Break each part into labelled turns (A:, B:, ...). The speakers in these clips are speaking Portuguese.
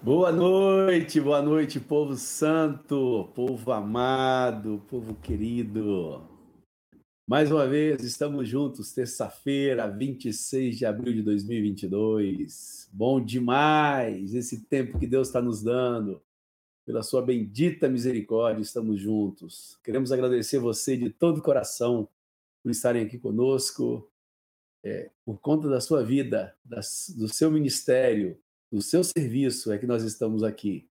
A: Boa noite, boa noite, povo santo, povo amado, povo querido. Mais uma vez, estamos juntos, terça-feira, 26 de abril de 2022. Bom demais esse tempo que Deus está nos dando. Pela sua bendita misericórdia, estamos juntos. Queremos agradecer você de todo o coração por estarem aqui conosco, é, por conta da sua vida, das, do seu ministério, do seu serviço é que nós estamos aqui,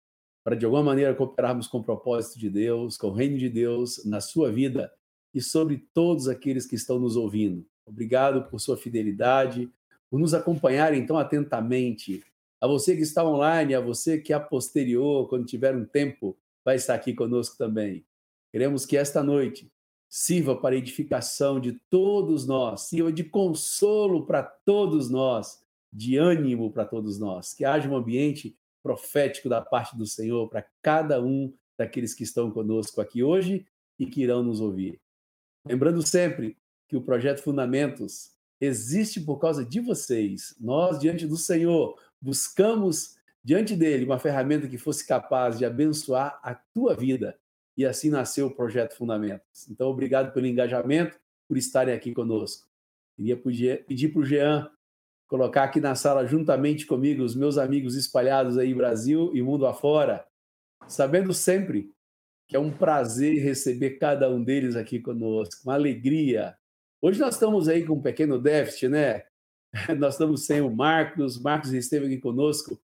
A: para de alguma maneira cooperarmos com o propósito de Deus, com o reino de Deus na sua vida e sobre todos aqueles que estão nos ouvindo. Obrigado por sua fidelidade, por nos acompanharem tão atentamente. A você que está online, a você que a posterior, quando tiver um tempo, vai estar aqui conosco também. Queremos que esta noite sirva para edificação de todos nós, sirva de consolo para todos nós de ânimo para todos nós, que haja um ambiente profético da parte do Senhor para cada um daqueles que estão conosco aqui hoje e que irão nos ouvir. Lembrando sempre que o projeto Fundamentos existe por causa de vocês. Nós, diante do Senhor, buscamos diante dele uma ferramenta que fosse capaz de abençoar a tua vida. E assim nasceu o projeto Fundamentos. Então, obrigado pelo engajamento, por estarem aqui conosco. Queria pedir para o Jean colocar aqui na sala juntamente comigo os meus amigos espalhados aí Brasil e mundo afora, sabendo sempre que é um prazer receber cada um deles aqui conosco, uma alegria. Hoje nós estamos aí com um pequeno déficit, né? Nós estamos sem o Marcos, Marcos esteve aqui conosco,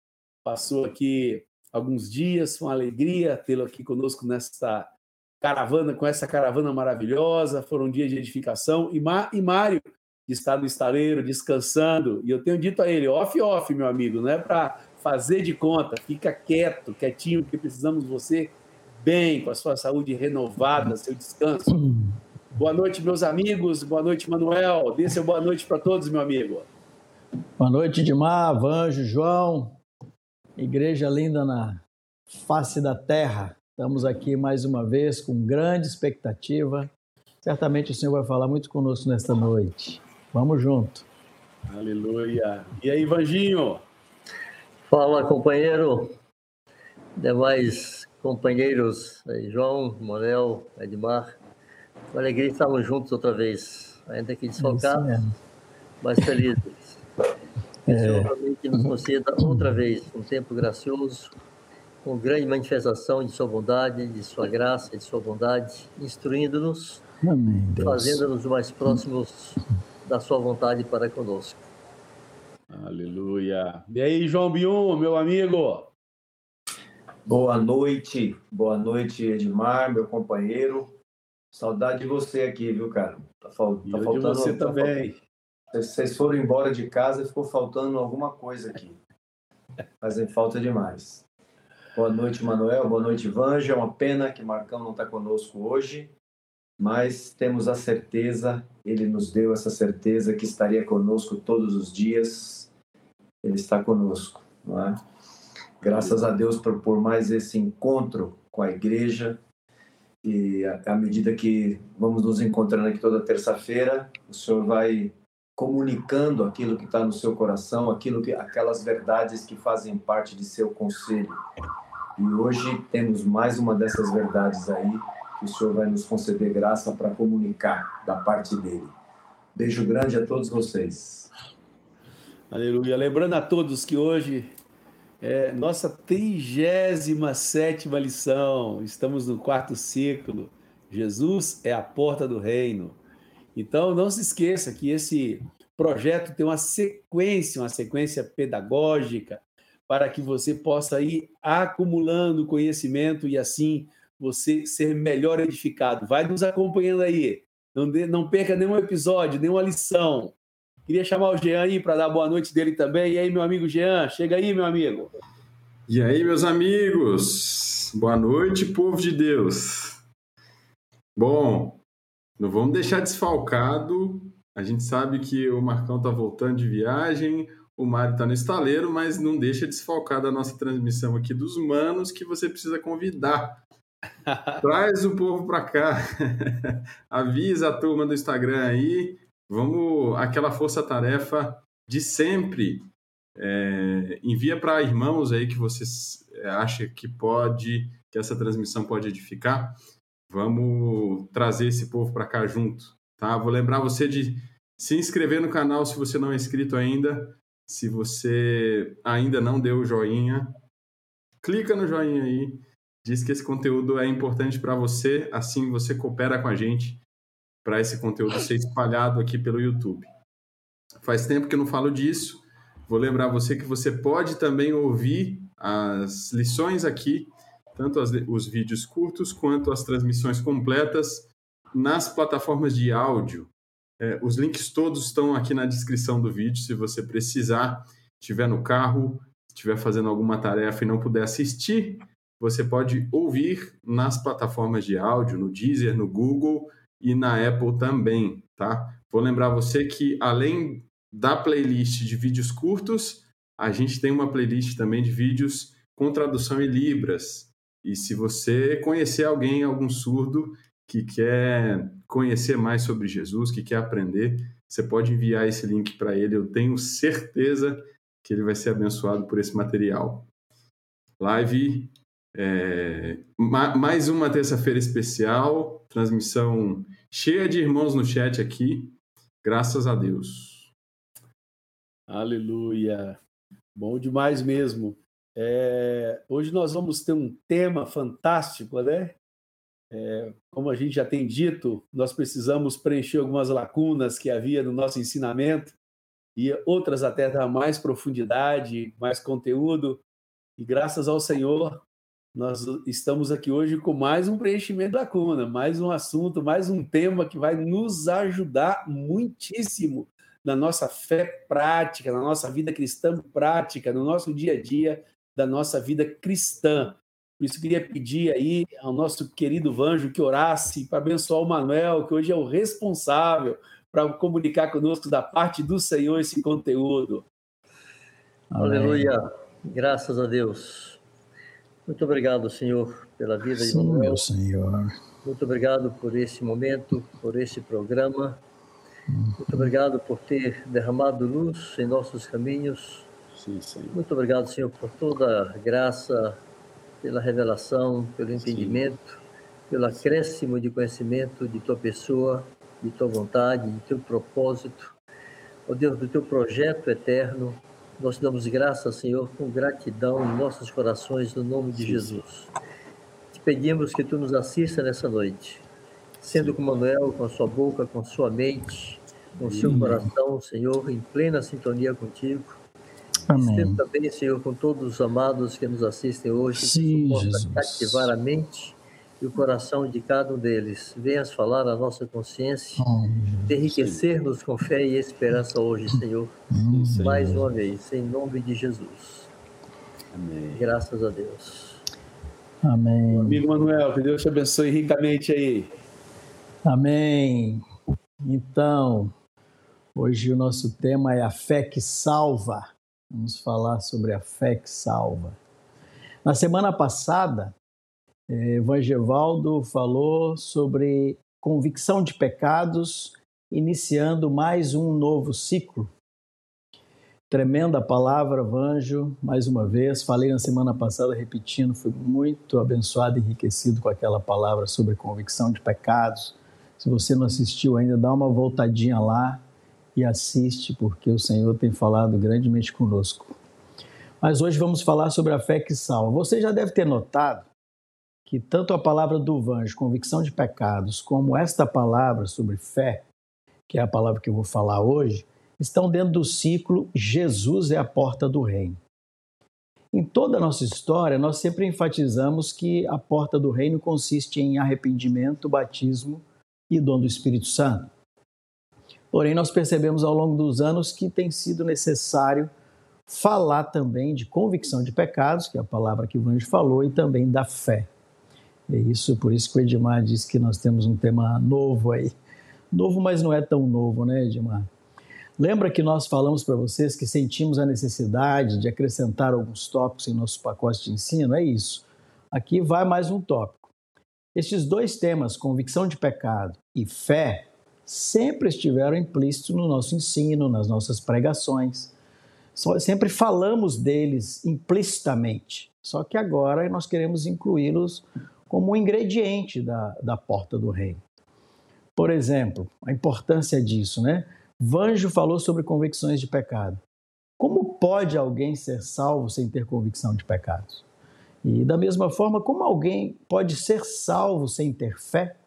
A: passou aqui alguns dias, foi uma alegria tê-lo aqui conosco nessa caravana, com essa caravana maravilhosa, foram dias de edificação, e, e Mário, que está no estaleiro descansando. E eu tenho dito a ele, off, off, meu amigo, não é para fazer de conta, fica quieto, quietinho, porque precisamos de você bem, com a sua saúde renovada, seu descanso. Boa noite, meus amigos. Boa noite, Manuel. Dê seu boa noite para todos, meu amigo.
B: Boa noite, Dimar, Vanjo, João. Igreja linda na face da terra. Estamos aqui mais uma vez com grande expectativa. Certamente o Senhor vai falar muito conosco nesta noite. Vamos junto.
A: Aleluia. E aí, Vanginho?
C: Fala, companheiro. Demais companheiros, João, Manuel, Edmar. Uma alegria estarmos juntos outra vez, ainda que desfocados, mas felizes. Que é. o Senhor que nos conceda outra vez um tempo gracioso, com grande manifestação de sua bondade, de sua graça, de sua bondade, instruindo-nos, fazendo-nos mais próximos da sua vontade para conosco.
A: Aleluia. E aí, João Bion, meu amigo?
D: Boa noite, boa noite, Edmar, meu companheiro. Saudade de você aqui, viu, cara?
A: Tá, fal... tá faltando. De você tá também.
D: Vocês foram embora de casa e ficou faltando alguma coisa aqui. Fazem falta demais. Boa noite, Manuel. Boa noite, Vanja. É uma pena que Marcão não está conosco hoje mas temos a certeza, ele nos deu essa certeza que estaria conosco todos os dias, ele está conosco, não é? Graças a Deus por, por mais esse encontro com a igreja, e à medida que vamos nos encontrando aqui toda terça-feira, o Senhor vai comunicando aquilo que está no seu coração, aquilo que, aquelas verdades que fazem parte de seu conselho. E hoje temos mais uma dessas verdades aí, que o Senhor vai nos conceder graça para comunicar da parte dele. Beijo grande a todos vocês.
A: Aleluia. Lembrando a todos que hoje é nossa 37 lição. Estamos no quarto ciclo. Jesus é a porta do reino. Então, não se esqueça que esse projeto tem uma sequência, uma sequência pedagógica, para que você possa ir acumulando conhecimento e assim você ser melhor edificado. Vai nos acompanhando aí. Não, de, não perca nenhum episódio, nenhuma lição. Queria chamar o Jean aí para dar boa noite dele também. E aí, meu amigo Jean, chega aí, meu amigo.
E: E aí, meus amigos? Boa noite, povo de Deus. Bom, não vamos deixar desfalcado. A gente sabe que o Marcão está voltando de viagem, o Mário está no estaleiro, mas não deixa desfalcar da nossa transmissão aqui dos manos que você precisa convidar Traz o povo para cá. Avisa a turma do Instagram aí. Vamos aquela força-tarefa de sempre É, envia para irmãos aí que você é, acha que pode, que essa transmissão pode edificar. Vamos trazer esse povo para cá junto, tá? Vou lembrar você de se inscrever no canal se você não é inscrito ainda. Se você ainda não deu o joinha, clica no joinha aí. Diz que esse conteúdo é importante para você, assim você coopera com a gente para esse conteúdo ser espalhado aqui pelo YouTube. Faz tempo que eu não falo disso. Vou lembrar você que você pode também ouvir as lições aqui, tanto as, os vídeos curtos quanto as transmissões completas nas plataformas de áudio. É, os links todos estão aqui na descrição do vídeo. Se você precisar, estiver no carro, estiver fazendo alguma tarefa e não puder assistir, você pode ouvir nas plataformas de áudio, no Deezer, no Google e na Apple também, tá? Vou lembrar você que além da playlist de vídeos curtos, a gente tem uma playlist também de vídeos com tradução em libras. E se você conhecer alguém, algum surdo que quer conhecer mais sobre Jesus, que quer aprender, você pode enviar esse link para ele. Eu tenho certeza que ele vai ser abençoado por esse material. Live, é, mais uma terça-feira especial, transmissão cheia de irmãos no chat aqui, graças a Deus.
A: Aleluia. Bom demais mesmo. É, hoje nós vamos ter um tema fantástico, né? É, como a gente já tem dito, nós precisamos preencher algumas lacunas que havia no nosso ensinamento e outras até dar mais profundidade, mais conteúdo. E graças ao Senhor, nós estamos aqui hoje com mais um preenchimento da lacuna, mais um assunto, mais um tema que vai nos ajudar muitíssimo na nossa fé prática, na nossa vida cristã prática, no nosso dia a dia da nossa vida cristã. Por isso, queria pedir aí ao nosso querido Vanjo que orasse para abençoar o Manuel, que hoje é o responsável para comunicar conosco da parte do Senhor esse conteúdo.
C: Aleluia. Graças a Deus. Muito obrigado, Senhor, pela vida
B: Sim, de Manuel. meu Senhor.
C: Muito obrigado por esse momento, por esse programa. Muito obrigado por ter derramado luz em nossos caminhos.
A: Sim, Senhor.
C: Muito obrigado, Senhor, por toda a graça, pela revelação, pelo entendimento, Sim. pelo acréscimo de conhecimento de tua pessoa, de tua vontade, de teu propósito. Ó oh Deus, do teu projeto eterno nós damos graças, Senhor, com gratidão em nossos corações, no nome de Jesus. Te pedimos que tu nos assista nessa noite, sendo com Manuel, com a sua boca, com a sua mente, com o seu coração, Senhor, em plena sintonia contigo.
B: Amém.
C: Sendo também, Senhor, com todos os amados que nos assistem hoje,
B: Sim,
C: que possa
B: Jesus.
C: cativar a mente e o coração de cada um deles. Venhas falar a nossa consciência, enriquecer-nos com fé e esperança hoje, Senhor.
B: Hum,
C: Mais uma vez, em nome de Jesus.
A: Amém.
C: Graças a Deus.
B: Amém.
A: Amigo Manuel, que Deus te abençoe ricamente aí.
B: Amém. Então, hoje o nosso tema é a fé que salva. Vamos falar sobre a fé que salva. Na semana passada, eh, Evangevaldo falou sobre convicção de pecados, iniciando mais um novo ciclo. Tremenda palavra, Vanjo, mais uma vez. Falei na semana passada, repetindo, fui muito abençoado e enriquecido com aquela palavra sobre convicção de pecados. Se você não assistiu ainda, dá uma voltadinha lá e assiste, porque o Senhor tem falado grandemente conosco. Mas hoje vamos falar sobre a fé que salva. Você já deve ter notado que tanto a palavra do Vanjo, convicção de pecados, como esta palavra sobre fé, que é a palavra que eu vou falar hoje, estão dentro do ciclo Jesus é a porta do reino. Em toda a nossa história, nós sempre enfatizamos que a porta do reino consiste em arrependimento, batismo e dom do Espírito Santo. Porém, nós percebemos ao longo dos anos que tem sido necessário falar também de convicção de pecados, que é a palavra que o Vanjo falou, e também da fé. É isso, por isso que o Edmar disse que nós temos um tema novo aí. Novo, mas não é tão novo, né, Edmar? Lembra que nós falamos para vocês que sentimos a necessidade de acrescentar alguns tópicos em nosso pacote de ensino? É isso. Aqui vai mais um tópico. Estes dois temas, convicção de pecado e fé, sempre estiveram implícitos no nosso ensino, nas nossas pregações. sempre falamos deles implicitamente, só que agora nós queremos incluí-los como um ingrediente da, da porta do reino. Por exemplo, a importância disso, né? Vanjo falou sobre convicções de pecado. Como pode alguém ser salvo sem ter convicção de pecados? E da mesma forma, como alguém pode ser salvo sem ter fé?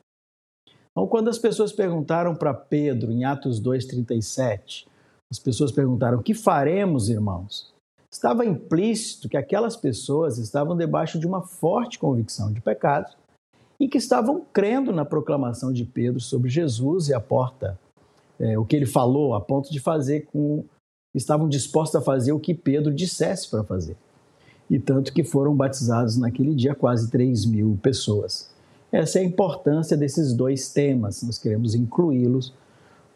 B: Então, quando as pessoas perguntaram para Pedro, em Atos 2,37, as pessoas perguntaram: que faremos, irmãos? Estava implícito que aquelas pessoas estavam debaixo de uma forte convicção de pecados e que estavam crendo na proclamação de Pedro sobre Jesus e a porta é, o que ele falou, a ponto de fazer com. estavam dispostos a fazer o que Pedro dissesse para fazer. E tanto que foram batizados naquele dia quase 3 mil pessoas. Essa é a importância desses dois temas, nós queremos incluí-los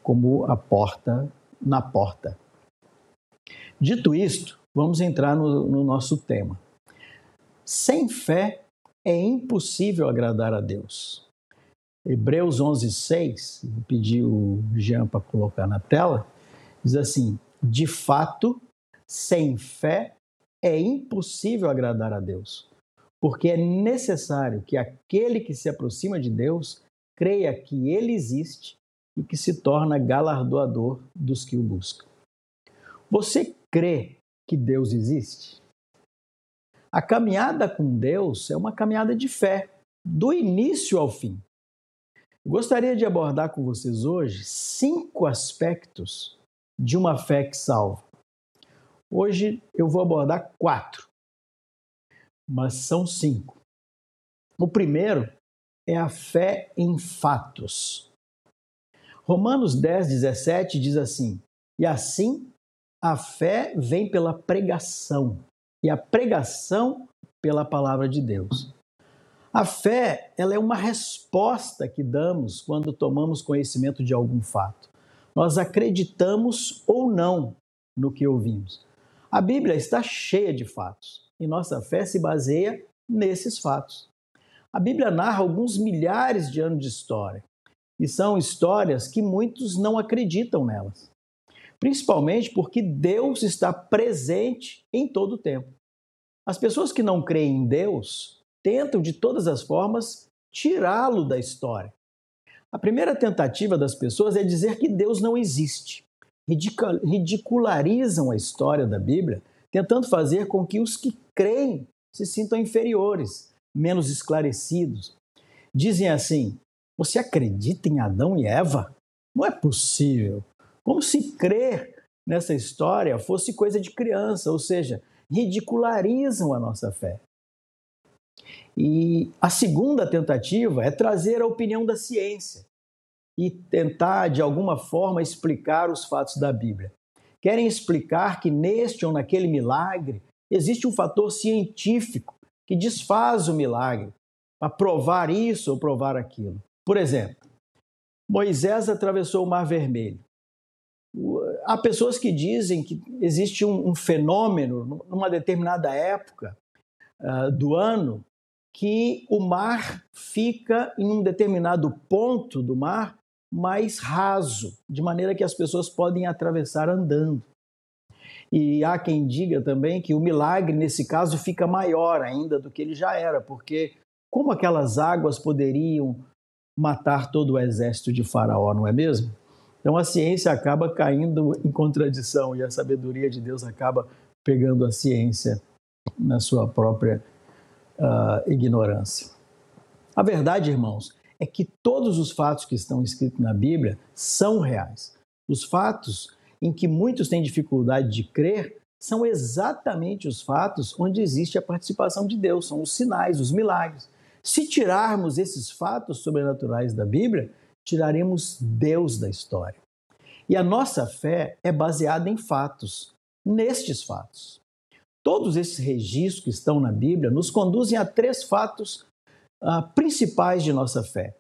B: como a porta na porta. Dito isto, vamos entrar no, no nosso tema. Sem fé é impossível agradar a Deus. Hebreus 11, 6, vou pedir o Jean para colocar na tela, diz assim: de fato, sem fé é impossível agradar a Deus, porque é necessário que aquele que se aproxima de Deus creia que ele existe e que se torna galardoador dos que o buscam. Você crê que Deus existe? A caminhada com Deus é uma caminhada de fé, do início ao fim. Gostaria de abordar com vocês hoje cinco aspectos de uma fé que salva. Hoje eu vou abordar quatro, mas são cinco. O primeiro é a fé em fatos. Romanos 10, 17 diz assim: E assim a fé vem pela pregação, e a pregação pela palavra de Deus. A fé, ela é uma resposta que damos quando tomamos conhecimento de algum fato. Nós acreditamos ou não no que ouvimos. A Bíblia está cheia de fatos e nossa fé se baseia nesses fatos. A Bíblia narra alguns milhares de anos de história e são histórias que muitos não acreditam nelas, principalmente porque Deus está presente em todo o tempo. As pessoas que não creem em Deus tentam de todas as formas tirá-lo da história. A primeira tentativa das pessoas é dizer que Deus não existe. Ridicularizam a história da Bíblia, tentando fazer com que os que creem se sintam inferiores, menos esclarecidos. Dizem assim: Você acredita em Adão e Eva? Não é possível. Como se crer nessa história fosse coisa de criança, ou seja, ridicularizam a nossa fé. E a segunda tentativa é trazer a opinião da ciência e tentar, de alguma forma, explicar os fatos da Bíblia. Querem explicar que neste ou naquele milagre existe um fator científico que desfaz o milagre para provar isso ou provar aquilo. Por exemplo, Moisés atravessou o Mar Vermelho. Há pessoas que dizem que existe um, um fenômeno numa determinada época uh, do ano que o mar fica em um determinado ponto do mar mais raso, de maneira que as pessoas podem atravessar andando. E há quem diga também que o milagre, nesse caso, fica maior ainda do que ele já era, porque como aquelas águas poderiam matar todo o exército de Faraó, não é mesmo? Então a ciência acaba caindo em contradição e a sabedoria de Deus acaba pegando a ciência na sua própria uh, ignorância. A verdade, irmãos, é que todos os fatos que estão escritos na Bíblia são reais. Os fatos em que muitos têm dificuldade de crer são exatamente os fatos onde existe a participação de Deus, são os sinais, os milagres. Se tirarmos esses fatos sobrenaturais da Bíblia, tiraremos Deus da história. E a nossa fé é baseada em fatos, nestes fatos. Todos esses registros que estão na Bíblia nos conduzem a três fatos uh, principais de nossa fé.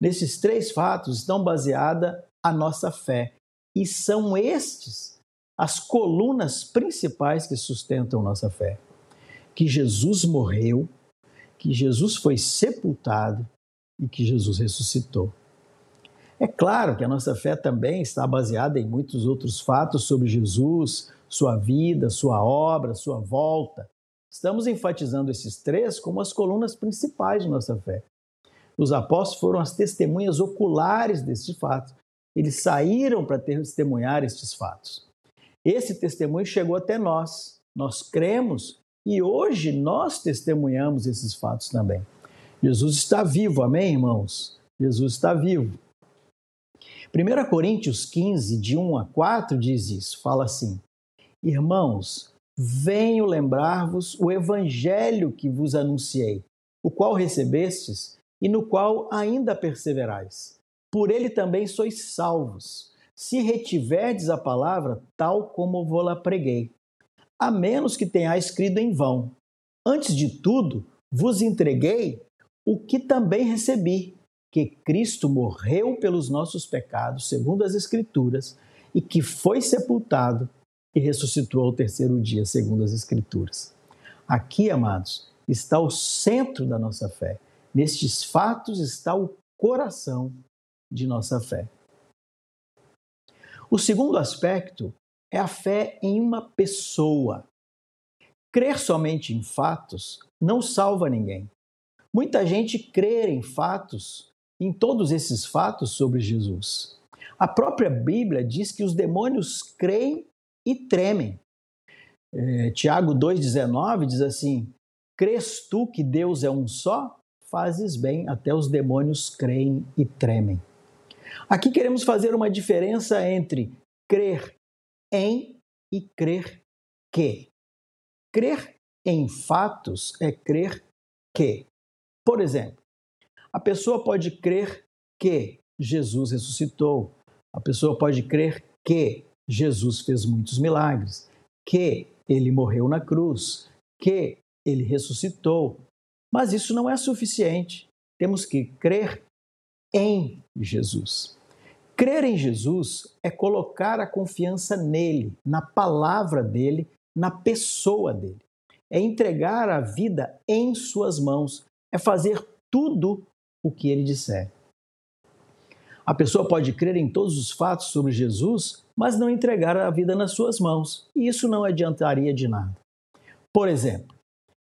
B: Nesses três fatos estão baseada a nossa fé e são estes as colunas principais que sustentam nossa fé. Que Jesus morreu, que Jesus foi sepultado e que Jesus ressuscitou. É claro que a nossa fé também está baseada em muitos outros fatos sobre Jesus, sua vida, sua obra, sua volta. Estamos enfatizando esses três como as colunas principais de nossa fé. Os apóstolos foram as testemunhas oculares desses fatos. Eles saíram para testemunhar estes fatos. Esse testemunho chegou até nós. Nós cremos e hoje nós testemunhamos esses fatos também. Jesus está vivo, amém, irmãos? Jesus está vivo. 1 Coríntios 15, de 1 a 4, diz isso: fala assim: Irmãos, venho lembrar-vos o evangelho que vos anunciei, o qual recebestes e no qual ainda perseverais. Por ele também sois salvos, se retiverdes a palavra tal como vou-la preguei, a menos que tenhais escrito em vão. Antes de tudo, vos entreguei o que também recebi, que Cristo morreu pelos nossos pecados, segundo as Escrituras, e que foi sepultado e ressuscitou ao terceiro dia, segundo as Escrituras. Aqui, amados, está o centro da nossa fé. Nestes fatos está o coração de nossa fé. O segundo aspecto é a fé em uma pessoa. Crer somente em fatos não salva ninguém. Muita gente crê em fatos, em todos esses fatos sobre Jesus. A própria Bíblia diz que os demônios creem e tremem. É, Tiago 2,19 diz assim: Crês tu que Deus é um só? Fazes bem, até os demônios creem e tremem. Aqui queremos fazer uma diferença entre crer em e crer que. Crer em fatos é crer que. Por exemplo, a pessoa pode crer que Jesus ressuscitou, a pessoa pode crer que Jesus fez muitos milagres, que ele morreu na cruz, que ele ressuscitou. Mas isso não é suficiente. Temos que crer em Jesus. Crer em Jesus é colocar a confiança nele, na palavra dele, na pessoa dele. É entregar a vida em suas mãos, é fazer tudo o que ele disser. A pessoa pode crer em todos os fatos sobre Jesus, mas não entregar a vida nas suas mãos, e isso não adiantaria de nada. Por exemplo,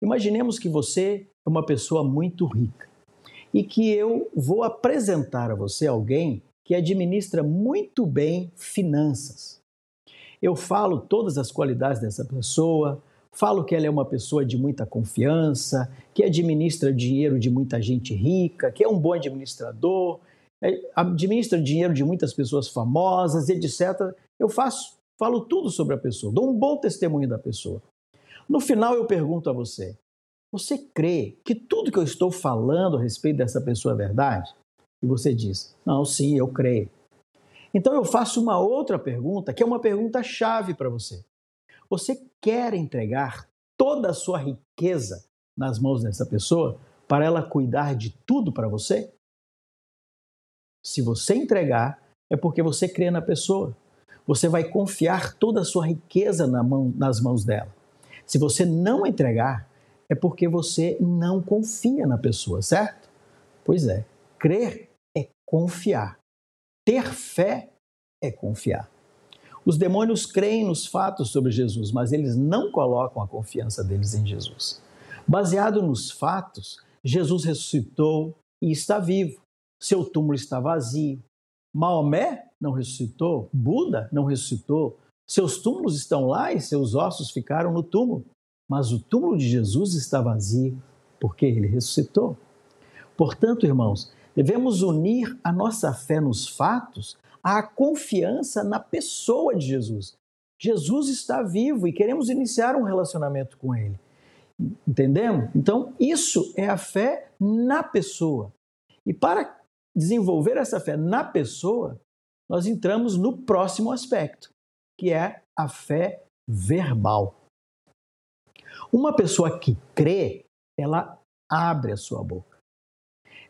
B: imaginemos que você é uma pessoa muito rica e que eu vou apresentar a você alguém que administra muito bem finanças. Eu falo todas as qualidades dessa pessoa, Falo que ela é uma pessoa de muita confiança, que administra dinheiro de muita gente rica, que é um bom administrador, é, administra dinheiro de muitas pessoas famosas, etc. Eu faço, falo tudo sobre a pessoa, dou um bom testemunho da pessoa. No final eu pergunto a você: você crê que tudo que eu estou falando a respeito dessa pessoa é verdade? E você diz: não, sim, eu creio. Então eu faço uma outra pergunta, que é uma pergunta chave para você. Você quer entregar toda a sua riqueza nas mãos dessa pessoa para ela cuidar de tudo para você? Se você entregar, é porque você crê na pessoa. Você vai confiar toda a sua riqueza na mão, nas mãos dela. Se você não entregar, é porque você não confia na pessoa, certo? Pois é, crer é confiar. Ter fé é confiar. Os demônios creem nos fatos sobre Jesus, mas eles não colocam a confiança deles em Jesus. Baseado nos fatos, Jesus ressuscitou e está vivo. Seu túmulo está vazio. Maomé não ressuscitou, Buda não ressuscitou. Seus túmulos estão lá e seus ossos ficaram no túmulo. Mas o túmulo de Jesus está vazio porque ele ressuscitou. Portanto, irmãos, devemos unir a nossa fé nos fatos a confiança na pessoa de Jesus. Jesus está vivo e queremos iniciar um relacionamento com Ele. Entendemos? Então, isso é a fé na pessoa. E para desenvolver essa fé na pessoa, nós entramos no próximo aspecto, que é a fé verbal. Uma pessoa que crê, ela abre a sua boca.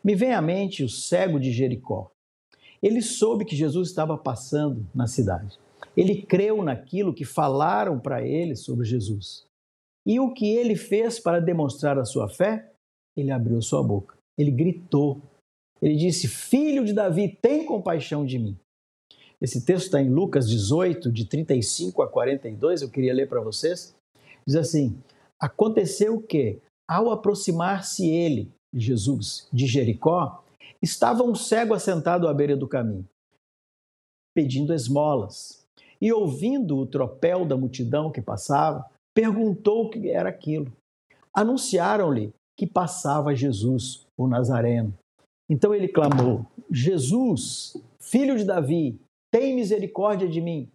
B: Me vem à mente o cego de Jericó. Ele soube que Jesus estava passando na cidade. Ele creu naquilo que falaram para ele sobre Jesus. E o que ele fez para demonstrar a sua fé? Ele abriu sua boca. Ele gritou. Ele disse: Filho de Davi, tem compaixão de mim. Esse texto está em Lucas 18, de 35 a 42, eu queria ler para vocês. Diz assim: Aconteceu que, ao aproximar-se ele, Jesus, de Jericó, estava um cego assentado à beira do caminho, pedindo esmolas. E ouvindo o tropel da multidão que passava, perguntou o que era aquilo. Anunciaram-lhe que passava Jesus, o Nazareno. Então ele clamou: Jesus, filho de Davi, tem misericórdia de mim.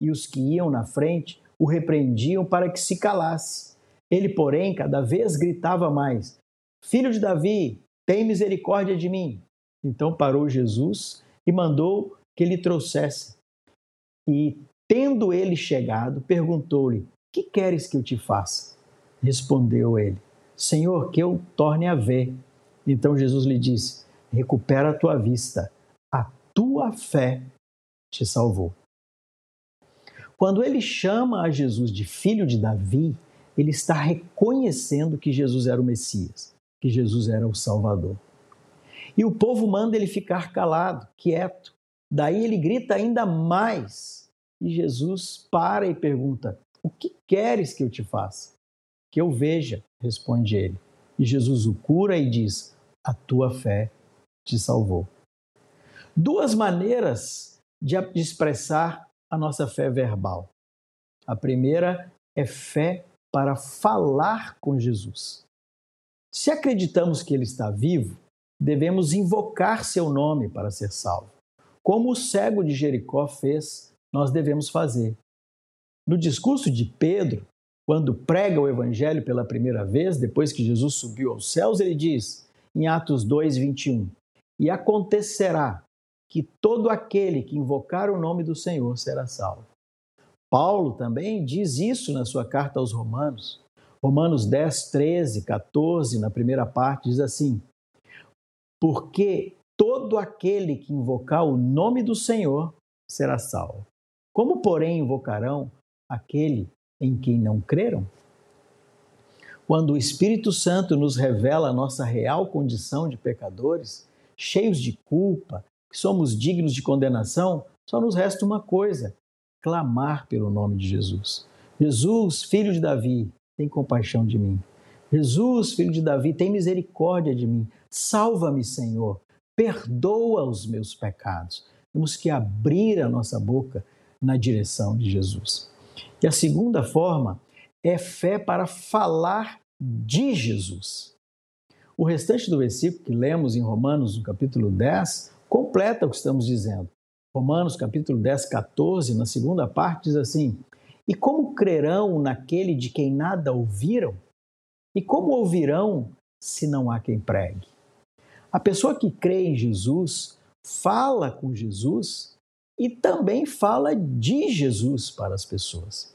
B: E os que iam na frente o repreendiam para que se calasse. Ele, porém, cada vez gritava mais: Filho de Davi, tem misericórdia de mim. Então parou Jesus e mandou que lhe trouxesse. E, tendo ele chegado, perguntou-lhe: Que queres que eu te faça? Respondeu ele: Senhor, que eu torne a ver. Então Jesus lhe disse: Recupera a tua vista, a tua fé te salvou. Quando ele chama a Jesus de filho de Davi, ele está reconhecendo que Jesus era o Messias, que Jesus era o Salvador. E o povo manda ele ficar calado, quieto. Daí ele grita ainda mais. E Jesus para e pergunta: O que queres que eu te faça? Que eu veja, responde ele. E Jesus o cura e diz: A tua fé te salvou. Duas maneiras de expressar a nossa fé verbal. A primeira é fé para falar com Jesus. Se acreditamos que ele está vivo, devemos invocar seu nome para ser salvo. Como o cego de Jericó fez, nós devemos fazer. No discurso de Pedro, quando prega o evangelho pela primeira vez, depois que Jesus subiu aos céus, ele diz, em Atos 2, 21, E acontecerá que todo aquele que invocar o nome do Senhor será salvo. Paulo também diz isso na sua carta aos Romanos. Romanos 10, 13, 14, na primeira parte, diz assim: Porque todo aquele que invocar o nome do Senhor será salvo. Como, porém, invocarão aquele em quem não creram? Quando o Espírito Santo nos revela a nossa real condição de pecadores, cheios de culpa, que somos dignos de condenação, só nos resta uma coisa: clamar pelo nome de Jesus. Jesus, filho de Davi, tem compaixão de mim. Jesus, filho de Davi, tem misericórdia de mim. Salva-me, Senhor. Perdoa os meus pecados. Temos que abrir a nossa boca na direção de Jesus. E a segunda forma é fé para falar de Jesus. O restante do versículo que lemos em Romanos, no capítulo 10, completa o que estamos dizendo. Romanos, capítulo 10, 14, na segunda parte, diz assim: E como crerão naquele de quem nada ouviram? E como ouvirão se não há quem pregue? A pessoa que crê em Jesus fala com Jesus e também fala de Jesus para as pessoas.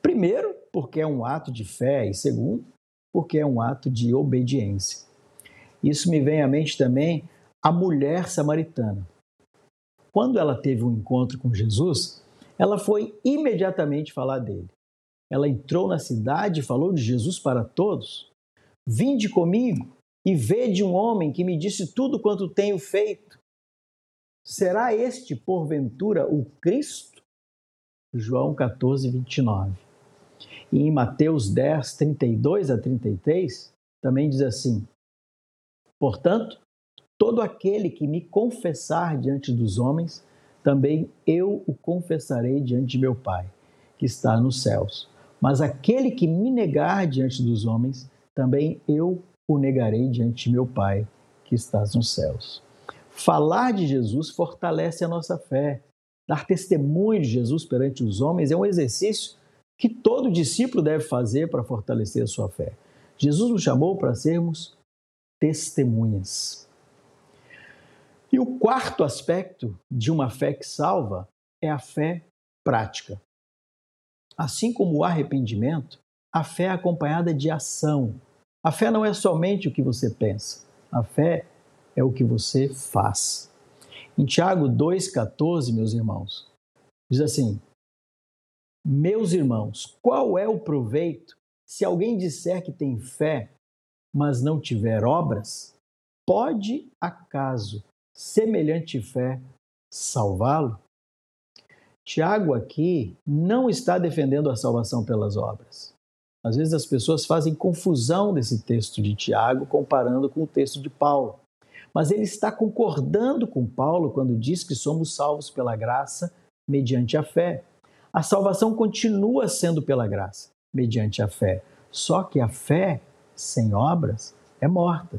B: Primeiro, porque é um ato de fé, e segundo, porque é um ato de obediência. Isso me vem à mente também a mulher samaritana. Quando ela teve um encontro com Jesus, ela foi imediatamente falar dele. Ela entrou na cidade e falou de Jesus para todos. Vinde comigo e vede um homem que me disse tudo quanto tenho feito. Será este, porventura, o Cristo? João 14, 29. E em Mateus 10, 32 a 33, também diz assim: Portanto, Todo aquele que me confessar diante dos homens, também eu o confessarei diante de meu Pai, que está nos céus. Mas aquele que me negar diante dos homens, também eu o negarei diante de meu Pai, que está nos céus. Falar de Jesus fortalece a nossa fé. Dar testemunho de Jesus perante os homens é um exercício que todo discípulo deve fazer para fortalecer a sua fé. Jesus nos chamou para sermos testemunhas. E o quarto aspecto de uma fé que salva é a fé prática. Assim como o arrependimento, a fé é acompanhada de ação. A fé não é somente o que você pensa, a fé é o que você faz. Em Tiago 2,14, meus irmãos, diz assim: Meus irmãos, qual é o proveito se alguém disser que tem fé, mas não tiver obras? Pode acaso semelhante fé salvá-lo? Tiago aqui não está defendendo a salvação pelas obras. Às vezes as pessoas fazem confusão desse texto de Tiago comparando com o texto de Paulo. Mas ele está concordando com Paulo quando diz que somos salvos pela graça mediante a fé. A salvação continua sendo pela graça, mediante a fé. Só que a fé sem obras é morta.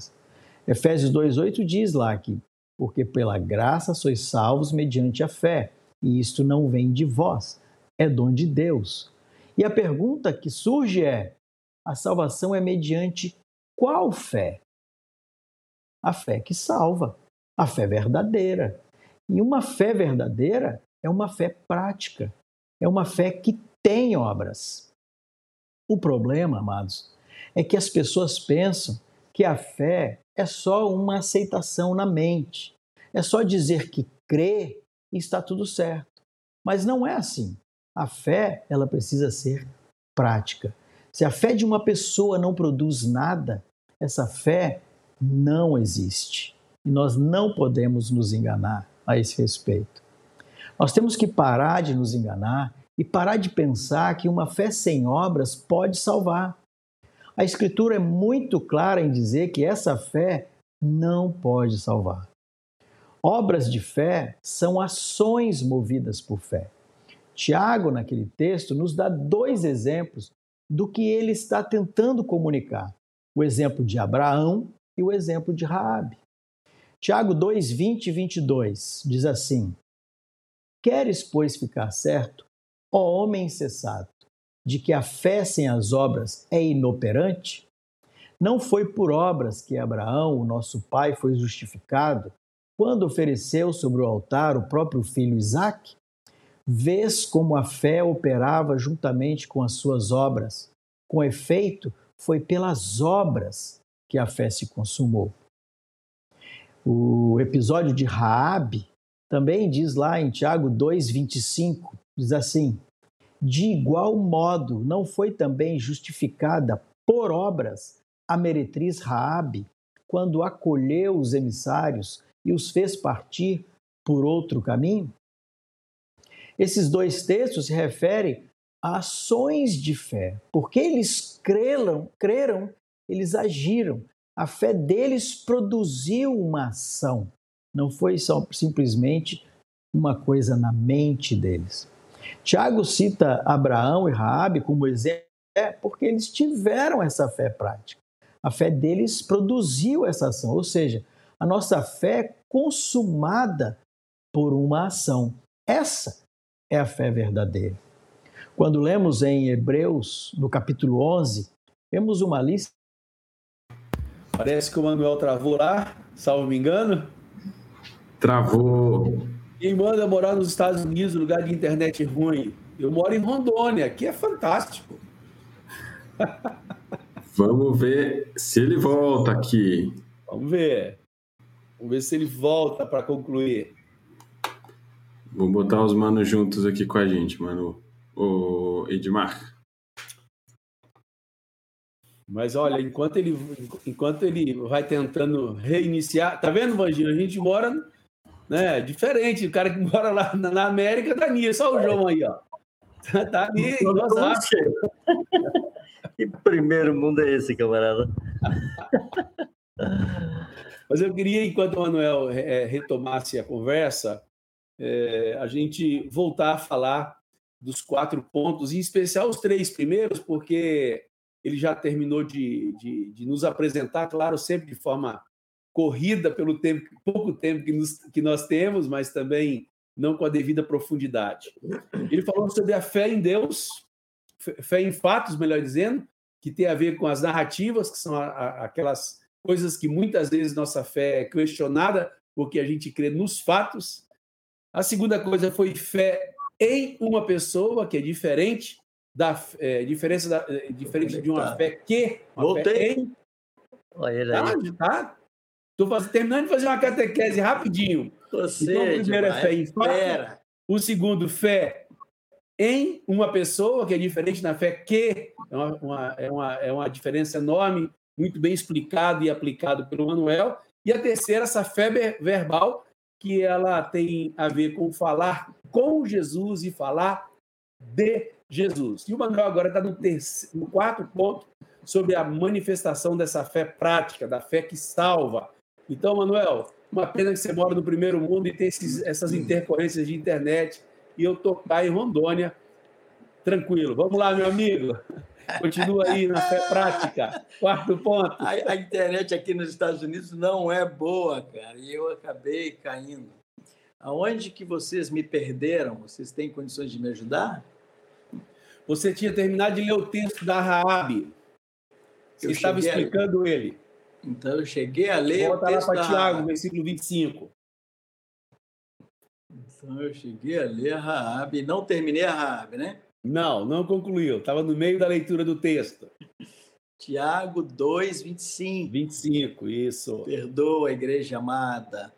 B: Efésios 2,8 diz lá que, porque pela graça sois salvos mediante a fé, e isto não vem de vós, é dom de Deus. E a pergunta que surge é: a salvação é mediante qual fé? A fé que salva, a fé verdadeira. E uma fé verdadeira é uma fé prática, é uma fé que tem obras. O problema, amados, é que as pessoas pensam que a fé é só uma aceitação na mente, é só dizer que crê e está tudo certo. Mas não é assim. A fé, ela precisa ser prática. Se a fé de uma pessoa não produz nada, essa fé não existe. E nós não podemos nos enganar a esse respeito. Nós temos que parar de nos enganar e parar de pensar que uma fé sem obras pode salvar. A Escritura é muito clara em dizer que essa fé não pode salvar. Obras de fé são ações movidas por fé. Tiago, naquele texto, nos dá dois exemplos do que ele está tentando comunicar: o exemplo de Abraão e o exemplo de Raabe. Tiago 2, 20 e 22 diz assim: Queres, pois, ficar certo, ó homem insensato, de que a fé sem as obras é inoperante? Não foi por obras que Abraão, o nosso pai, foi justificado quando ofereceu sobre o altar o próprio filho Isaque, vês como a fé operava juntamente com as suas obras. Com efeito, foi pelas obras que a fé se consumou. O episódio de Raabe também diz lá em Tiago 2:25, diz assim: De igual modo, não foi também justificada por obras a meretriz Raabe, quando acolheu os emissários e os fez partir por outro caminho? Esses dois textos se referem a ações de fé. Porque eles creram, creram, eles agiram. A fé deles produziu uma ação. Não foi só simplesmente uma coisa na mente deles. Tiago cita Abraão e Raabe como exemplo é porque eles tiveram essa fé prática. A fé deles produziu essa ação, ou seja, a nossa fé é consumada por uma ação. Essa é a fé verdadeira. Quando lemos em Hebreus, no capítulo 11, temos uma lista.
A: Parece que o Manuel travou lá, salvo me engano.
E: Travou.
A: Quem manda morar nos Estados Unidos, lugar de internet ruim? Eu moro em Rondônia, aqui é fantástico.
E: Vamos ver se ele volta aqui.
A: Vamos ver. Vamos ver se ele volta para concluir.
E: Vou botar os manos juntos aqui com a gente, mano. O Edmar.
A: Mas olha, enquanto ele, enquanto ele vai tentando reiniciar, tá vendo, Vanginho? A gente mora, né? Diferente, o cara que mora lá na América tá nisso. Olha o João aí, ó. Tá ali,
C: Que primeiro mundo é esse, camarada?
A: Mas eu queria, enquanto o Manuel é, retomasse a conversa, é, a gente voltar a falar dos quatro pontos, em especial os três primeiros, porque ele já terminou de, de, de nos apresentar, claro, sempre de forma corrida pelo tempo, pouco tempo que, nos, que nós temos, mas também não com a devida profundidade. Ele falou sobre a fé em Deus, fé em fatos, melhor dizendo, que tem a ver com as narrativas, que são a, a, aquelas coisas que muitas vezes nossa fé é questionada porque a gente crê nos fatos. A segunda coisa foi fé em uma pessoa, que é diferente da é, diferença da, é, diferente de uma fé que uma
C: Voltei.
A: Fé em.
C: Olha ele aí.
A: Tá, tá. Tô faz... terminando de fazer uma catequese rapidinho.
C: Você,
A: então, o primeiro é
C: demais.
A: fé em fato. O segundo, fé em uma pessoa, que é diferente da fé que é uma, uma, é uma, é uma diferença enorme, muito bem explicado e aplicado pelo Manuel. E a terceira, essa fé verbal, que ela tem a ver com falar com Jesus e falar de Jesus. E o Manuel agora está no, no quarto ponto sobre a manifestação dessa fé prática, da fé que salva. Então, Manuel, uma pena que você mora no primeiro mundo e tem esses, essas intercorrências de internet e eu estou cá em Rondônia, tranquilo. Vamos lá, meu amigo. Continua aí na fé prática. Quarto ponto.
B: A, a, internet aqui nos Estados Unidos não é boa, cara, e eu acabei caindo. Aonde que vocês me perderam? Vocês têm condições de me ajudar?
A: Você tinha terminado de ler o texto da Raabe. Você eu estava explicando a... ele.
B: Então eu cheguei a ler
A: Volta o texto lá para Tiago, versículo 25.
B: Então eu cheguei a ler a Raabe, não terminei a Raabe, né?
A: Não, não concluiu. Estava no meio da leitura do texto.
B: Tiago 2, 25.
A: 25, isso.
B: Perdoa, igreja amada.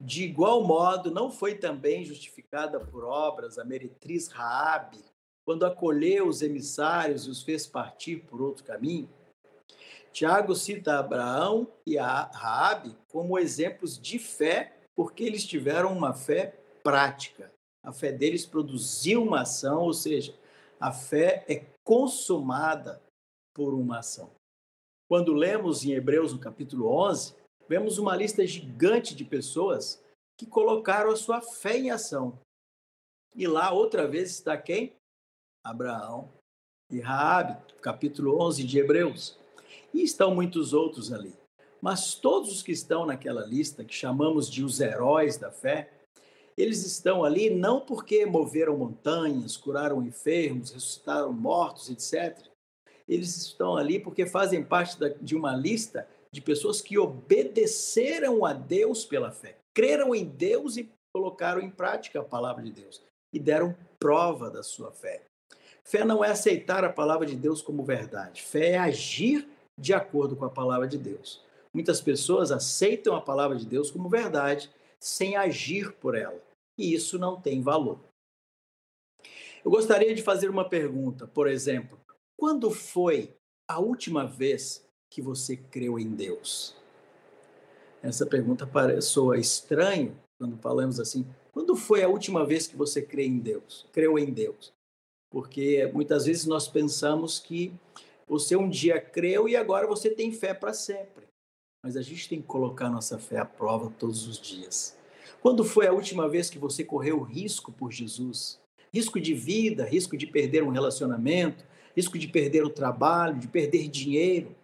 B: De igual modo, não foi também justificada por obras a meretriz Raabe, quando acolheu os emissários e os fez partir por outro caminho? Tiago cita Abraão e Raabe como exemplos de fé, porque eles tiveram uma fé prática. A fé deles produziu uma ação, ou seja, a fé é consumada por uma ação. Quando lemos em Hebreus, no capítulo 11, vemos uma lista gigante de pessoas que colocaram a sua fé em ação. E lá, outra vez, está quem? Abraão e Raabe, capítulo 11 de Hebreus. E estão muitos outros ali. Mas todos os que estão naquela lista, que chamamos de os heróis da fé, eles estão ali não porque moveram montanhas, curaram enfermos, ressuscitaram mortos, etc. Eles estão ali porque fazem parte de uma lista de pessoas que obedeceram a Deus pela fé, creram em Deus e colocaram em prática a palavra de Deus e deram prova da sua fé. Fé não é aceitar a palavra de Deus como verdade, fé é agir de acordo com a palavra de Deus. Muitas pessoas aceitam a palavra de Deus como verdade, sem agir por ela. E isso não tem valor. Eu gostaria de fazer uma pergunta, por exemplo: quando foi a última vez que você creu em Deus? Essa pergunta soa estranho quando falamos assim. Quando foi a última vez que você creu em Deus? Creu em Deus? Porque muitas vezes nós pensamos que você um dia creu e agora você tem fé para sempre. Mas a gente tem que colocar nossa fé à prova todos os dias. Quando foi a última vez que você correu risco por Jesus? Risco de vida, risco de perder um relacionamento, risco de perder o trabalho, de perder dinheiro.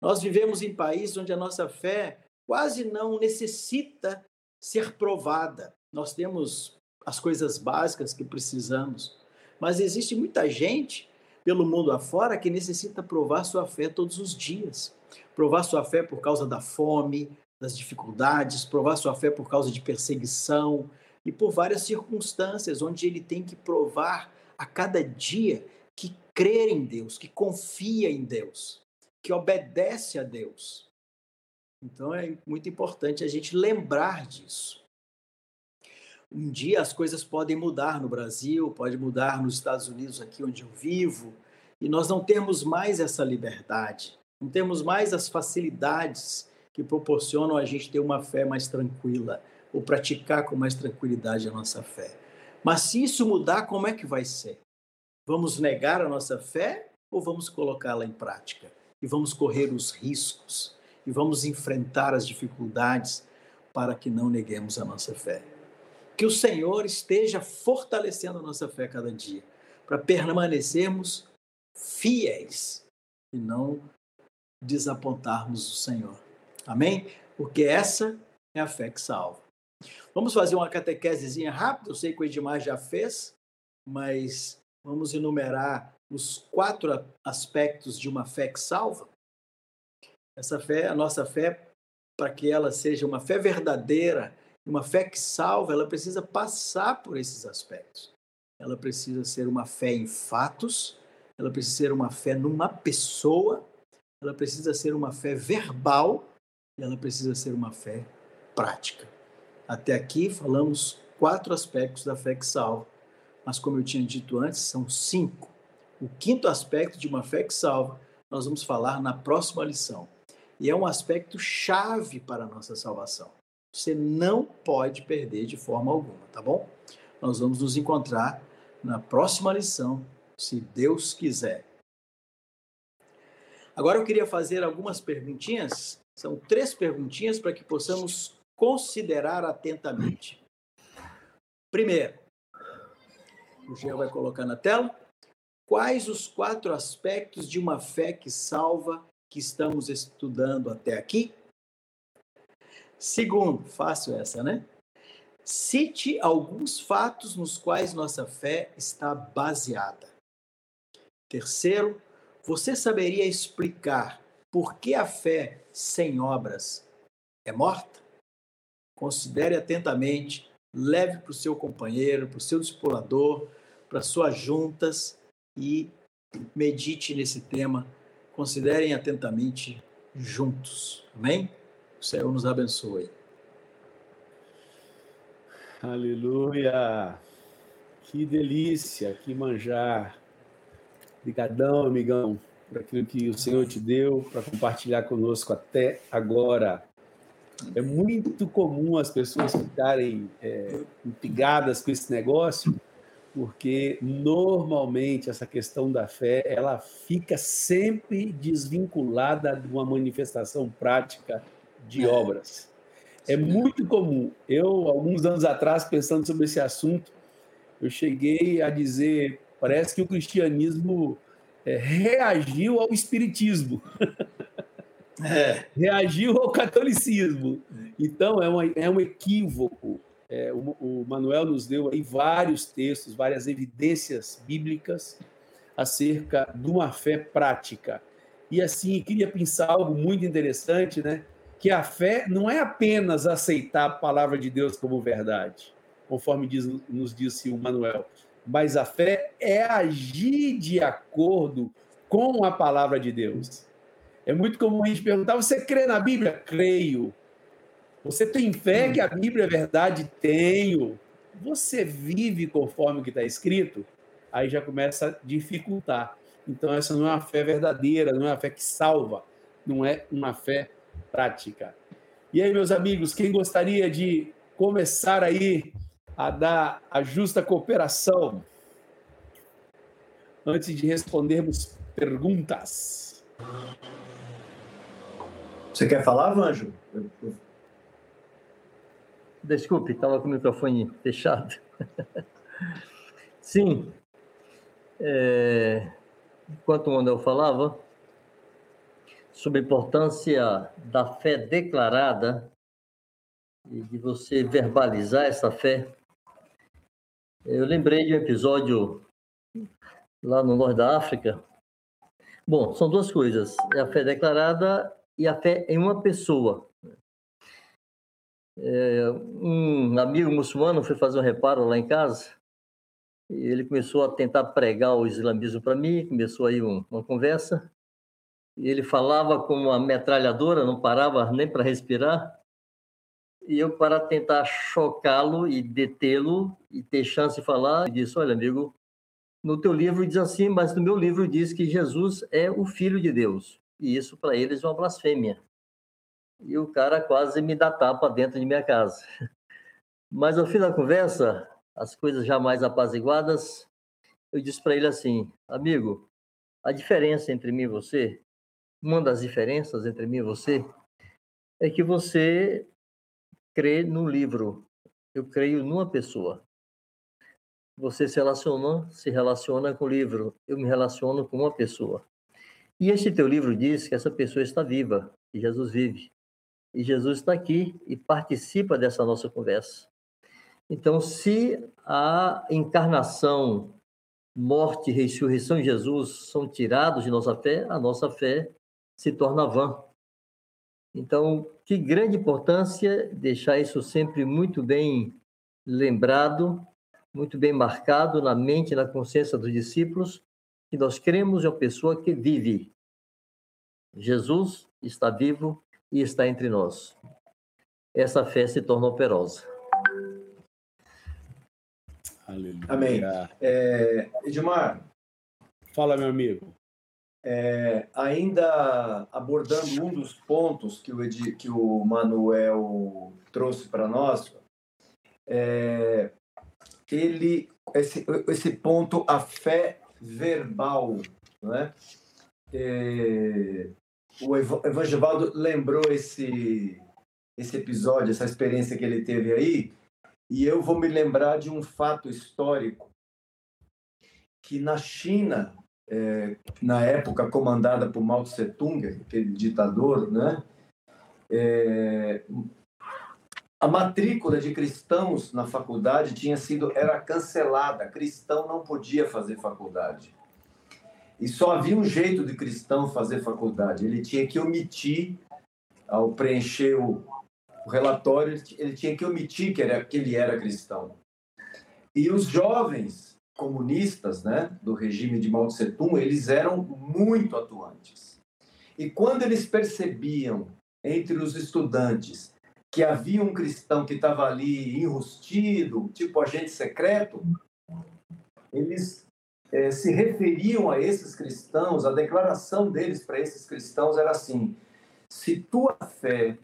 B: Nós vivemos em países onde a nossa fé quase não necessita ser provada. Nós temos as coisas básicas que precisamos. Mas existe muita gente pelo mundo afora que necessita provar sua fé todos os dias. Provar sua fé por causa da fome, das dificuldades, provar sua fé por causa de perseguição e por várias circunstâncias onde ele tem que provar a cada dia que crê em Deus, que confia em Deus, que obedece a Deus. Então é muito importante a gente lembrar disso. Um dia as coisas podem mudar no Brasil, pode mudar nos Estados Unidos, aqui onde eu vivo, e nós não temos mais essa liberdade, não temos mais as facilidades que proporcionam a gente ter uma fé mais tranquila, ou praticar com mais tranquilidade a nossa fé. Mas se isso mudar, como é que vai ser? Vamos negar a nossa fé ou vamos colocá-la em prática? E vamos correr os riscos e vamos enfrentar as dificuldades para que não neguemos a nossa fé. Que o Senhor esteja fortalecendo a nossa fé cada dia, para permanecermos fiéis e não desapontarmos o Senhor. Amém? Porque essa é a fé que salva. Vamos fazer uma catequesezinha rápida. Eu sei que o Edmar já fez, mas vamos enumerar os quatro aspectos de uma fé que salva. Essa fé, a nossa fé, para que ela seja uma fé verdadeira, uma fé que salva, ela precisa passar por esses aspectos. Ela precisa ser uma fé em fatos, ela precisa ser uma fé numa pessoa, ela precisa ser uma fé verbal ela precisa ser uma fé prática. Até aqui falamos quatro aspectos da fé que salva, mas como eu tinha dito antes, são cinco. O quinto aspecto de uma fé que salva, nós vamos falar na próxima lição. E é um aspecto chave para a nossa salvação. Você não pode perder de forma alguma, tá bom? Nós vamos nos encontrar na próxima lição, se Deus quiser. Agora eu queria fazer algumas perguntinhas, são três perguntinhas para que possamos considerar atentamente. Primeiro, o Jean vai colocar na tela. Quais os quatro aspectos de uma fé que salva que estamos estudando até aqui? Segundo, fácil essa, né? Cite alguns fatos nos quais nossa fé está baseada. Terceiro, você saberia explicar por que a fé sem obras é morta? Considere atentamente, leve para o seu companheiro, para o seu discipulador, para suas juntas e medite nesse tema. Considerem atentamente juntos. Amém? O Senhor nos abençoe.
A: Aleluia! Que delícia, que manjar. Obrigadão, amigão, por aquilo que o Senhor te deu para compartilhar conosco até agora. É muito comum as pessoas ficarem é, empigadas com esse negócio, porque normalmente essa questão da fé ela fica sempre desvinculada de uma manifestação prática de obras. É muito comum. Eu, alguns anos atrás, pensando sobre esse assunto, eu cheguei a dizer, parece que o cristianismo é, reagiu ao espiritismo. É. reagiu ao catolicismo. Então, é, uma, é um equívoco é, o, o Manuel nos deu aí vários textos, várias evidências bíblicas acerca de uma fé prática. E assim, queria pensar algo muito interessante, né? Que a fé não é apenas aceitar a palavra de Deus como verdade, conforme diz, nos disse o Manuel, mas a fé é agir de acordo com a palavra de Deus. É muito comum a gente perguntar: você crê na Bíblia? Creio. Você tem fé que a Bíblia é verdade? Tenho. Você vive conforme o que está escrito? Aí já começa a dificultar. Então, essa não é uma fé verdadeira, não é uma fé que salva, não é uma fé prática. E aí, meus amigos, quem gostaria de começar aí a dar a justa cooperação antes de respondermos perguntas?
D: Você quer falar, Vanjo?
C: Desculpe, estava com o microfone fechado. Sim. É, enquanto o Manuel falava sobre a importância da fé declarada e de você verbalizar essa fé, eu lembrei de um episódio lá no norte da África. Bom, são duas coisas: é a fé declarada e a fé em uma pessoa. É, um amigo muçulmano foi fazer um reparo lá em casa e ele começou a tentar pregar o islamismo para mim, começou aí um, uma conversa. E ele falava como uma metralhadora, não parava nem para respirar. E eu, para tentar chocá-lo e detê-lo e ter chance de falar, disse: Olha, amigo, no teu livro diz assim, mas no meu livro diz que Jesus é o Filho de Deus. E isso para eles é uma blasfêmia e o cara quase me dá tapa dentro de minha casa. Mas ao fim da conversa, as coisas já mais apaziguadas, eu disse para ele assim: amigo, a diferença entre mim e você, uma das diferenças entre mim e você, é que você crê no livro, eu creio numa pessoa. Você se relaciona, se relaciona com o livro, eu me relaciono com uma pessoa. E este teu livro diz que essa pessoa está viva, que Jesus vive. E Jesus está aqui e participa dessa nossa conversa. Então, se a encarnação, morte ressurreição de Jesus são tirados de nossa fé, a nossa fé se torna vã. Então, que grande importância deixar isso sempre muito bem lembrado, muito bem marcado na mente e na consciência dos discípulos, que nós cremos em uma pessoa que vive. Jesus está vivo e está entre nós. Essa fé se torna operosa.
D: Aleluia. Amém. É, Edmar.
A: Fala, meu amigo.
D: É, ainda abordando um dos pontos que o, Edi, que o Manuel trouxe para nós, é, ele esse, esse ponto a fé verbal, né? É, o Evangelvaldo lembrou esse esse episódio, essa experiência que ele teve aí, e eu vou me lembrar de um fato histórico que na China, é, na época comandada por Mao Tse Tung, aquele ditador, né? É, a matrícula de cristãos na faculdade tinha sido era cancelada. Cristão não podia fazer faculdade. E só havia um jeito de cristão fazer faculdade. Ele tinha que omitir ao preencher o, relatório, ele tinha que omitir que, era, que ele era cristão. E os jovens comunistas né, do regime de Mao Tse eles eram muito atuantes. E quando eles percebiam entre os estudantes que havia um cristão que estava ali enrustido, tipo agente secreto, eles é, se referiam a esses cristãos, a declaração deles para esses cristãos era assim: se tua fé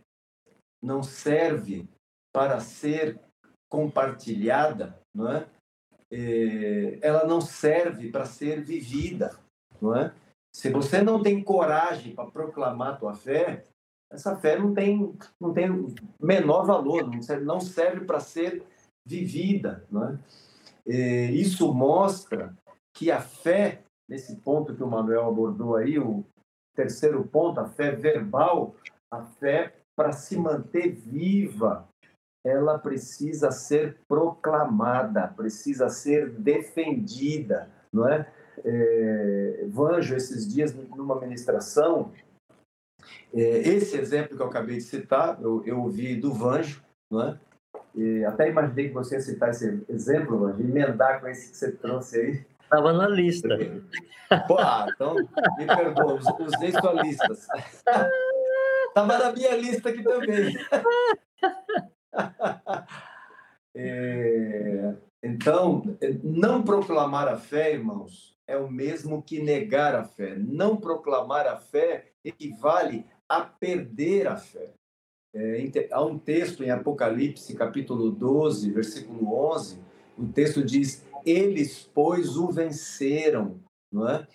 D: não serve para ser compartilhada, não é? É ela não serve para ser vivida, não é? Se você não tem coragem para proclamar tua fé, essa fé não tem não tem menor valor, não serve, não serve para ser vivida, não é? é? Isso mostra que a fé, nesse ponto que o Manuel abordou aí, o terceiro ponto, a fé verbal, a fé para se manter viva, ela precisa ser proclamada, precisa ser defendida, não é? é Vanjo, esses dias, numa ministração, é, esse exemplo que eu acabei de citar, eu, eu ouvi do Vanjo, não é? E até imaginei que você ia citar esse exemplo, Vanjo, emendar com esse que você trouxe aí.
C: Estava na lista.
D: Pô, ah, então, me perdoa, usei sua lista. Estava na minha lista aqui também. É, então, não proclamar a fé, irmãos, é o mesmo que negar a fé. Não proclamar a fé equivale a perder a fé. É, há um texto em Apocalipse, capítulo 12, versículo 11, o texto diz: Eles, pois, o venceram, não é?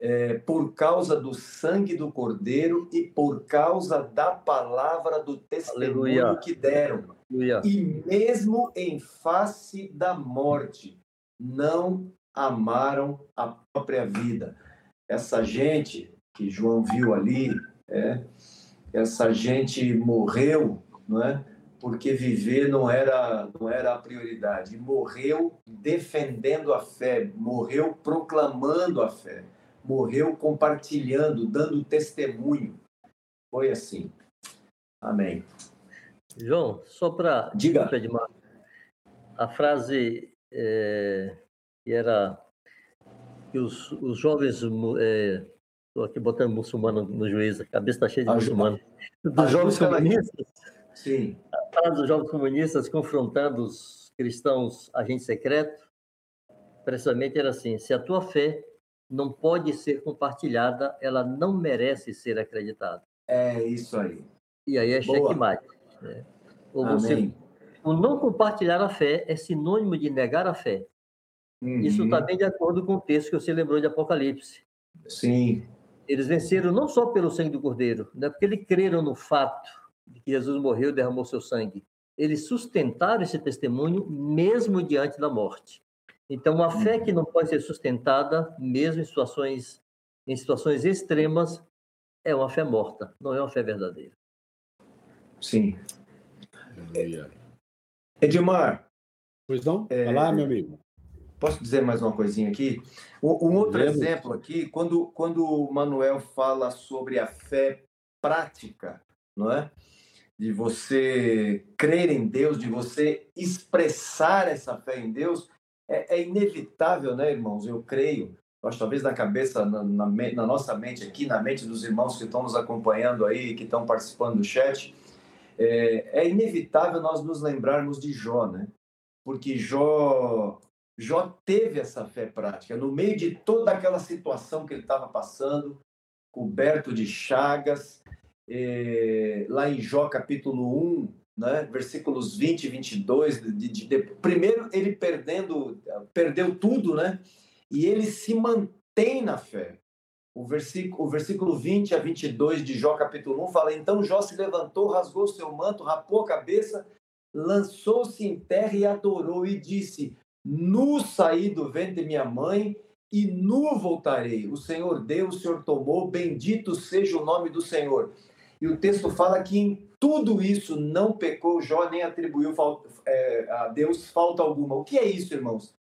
D: É, por causa do sangue do Cordeiro e por causa da palavra do testemunho Aleluia. que deram. Aleluia. E mesmo em face da morte, não amaram a própria vida. Essa gente que João viu ali, é, essa gente morreu, não é? Porque viver não era não era a prioridade. Morreu defendendo a fé, morreu proclamando a fé morreu compartilhando, dando testemunho. Foi assim. Amém.
C: João, só para.
D: Diga.
C: Edmar, a frase é, que era que os, os jovens. Estou é, aqui botando muçulmano no juiz, a cabeça está cheia de muçulmano. Dos jovens comunistas.
D: Sim.
C: A frase dos jovens comunistas confrontando os cristãos agente secreto, precisamente era assim: se a tua fé não pode ser compartilhada, ela não merece ser acreditada.
D: É isso aí.
C: E aí é checkmate. Né? Ou você, o não compartilhar a fé é sinônimo de negar a fé. Uhum. Isso está bem de acordo com o texto que você lembrou de Apocalipse.
D: Sim.
C: Eles venceram não só pelo sangue do Cordeiro, né? porque eles creram no fato de que Jesus morreu e derramou seu sangue. Eles sustentaram esse testemunho mesmo diante da morte. Então, uma fé que não pode ser sustentada, mesmo em situações, em situações extremas, é uma fé morta, não é uma fé verdadeira.
D: Sim. Edmar.
A: Pois não? É... lá, meu amigo.
D: Posso dizer mais uma coisinha aqui? Um outro exemplo aqui, quando, quando o Manuel fala sobre a fé prática, não é? De você crer em Deus, de você expressar essa fé em Deus, é, é inevitável, né, irmãos? Eu creio, acho talvez na cabeça, na, na, na, nossa mente aqui, na mente dos irmãos que estão nos acompanhando aí, que estão participando do chat, é, é inevitável nós nos lembrarmos de Jó, né? Porque Jó, Jó teve essa fé prática. No meio de toda aquela situação que ele estava passando, coberto de chagas. É, lá em Jó capítulo 1, né, versículos 20 e 22, de, de, de, primeiro ele perdendo, perdeu tudo, né? E ele se mantém na fé. O versículo, o versículo 20 a 22 de Jó capítulo 1 fala: Então Jó se levantou, rasgou seu manto, rapou a cabeça, lançou-se em terra e adorou, e disse: Nu saí do ventre minha mãe, e nu voltarei. O Senhor deu, o Senhor tomou, bendito seja o nome do Senhor. E o texto fala que em tudo isso não pecou Jó, nem atribuiu é, a Deus falta alguma. O que é isso, irmãos?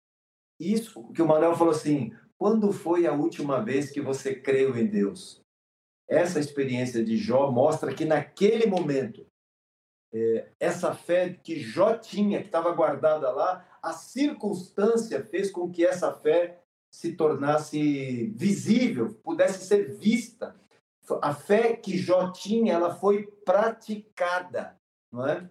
D: Isso que o Manuel falou assim: quando foi a última vez que você creu em Deus? Essa experiência de Jó mostra que naquele momento, é, essa fé que Jó tinha, que estava guardada lá, a circunstância fez com que essa fé se tornasse visível, pudesse ser vista. A fé que Jó tinha, ela foi praticada, não é?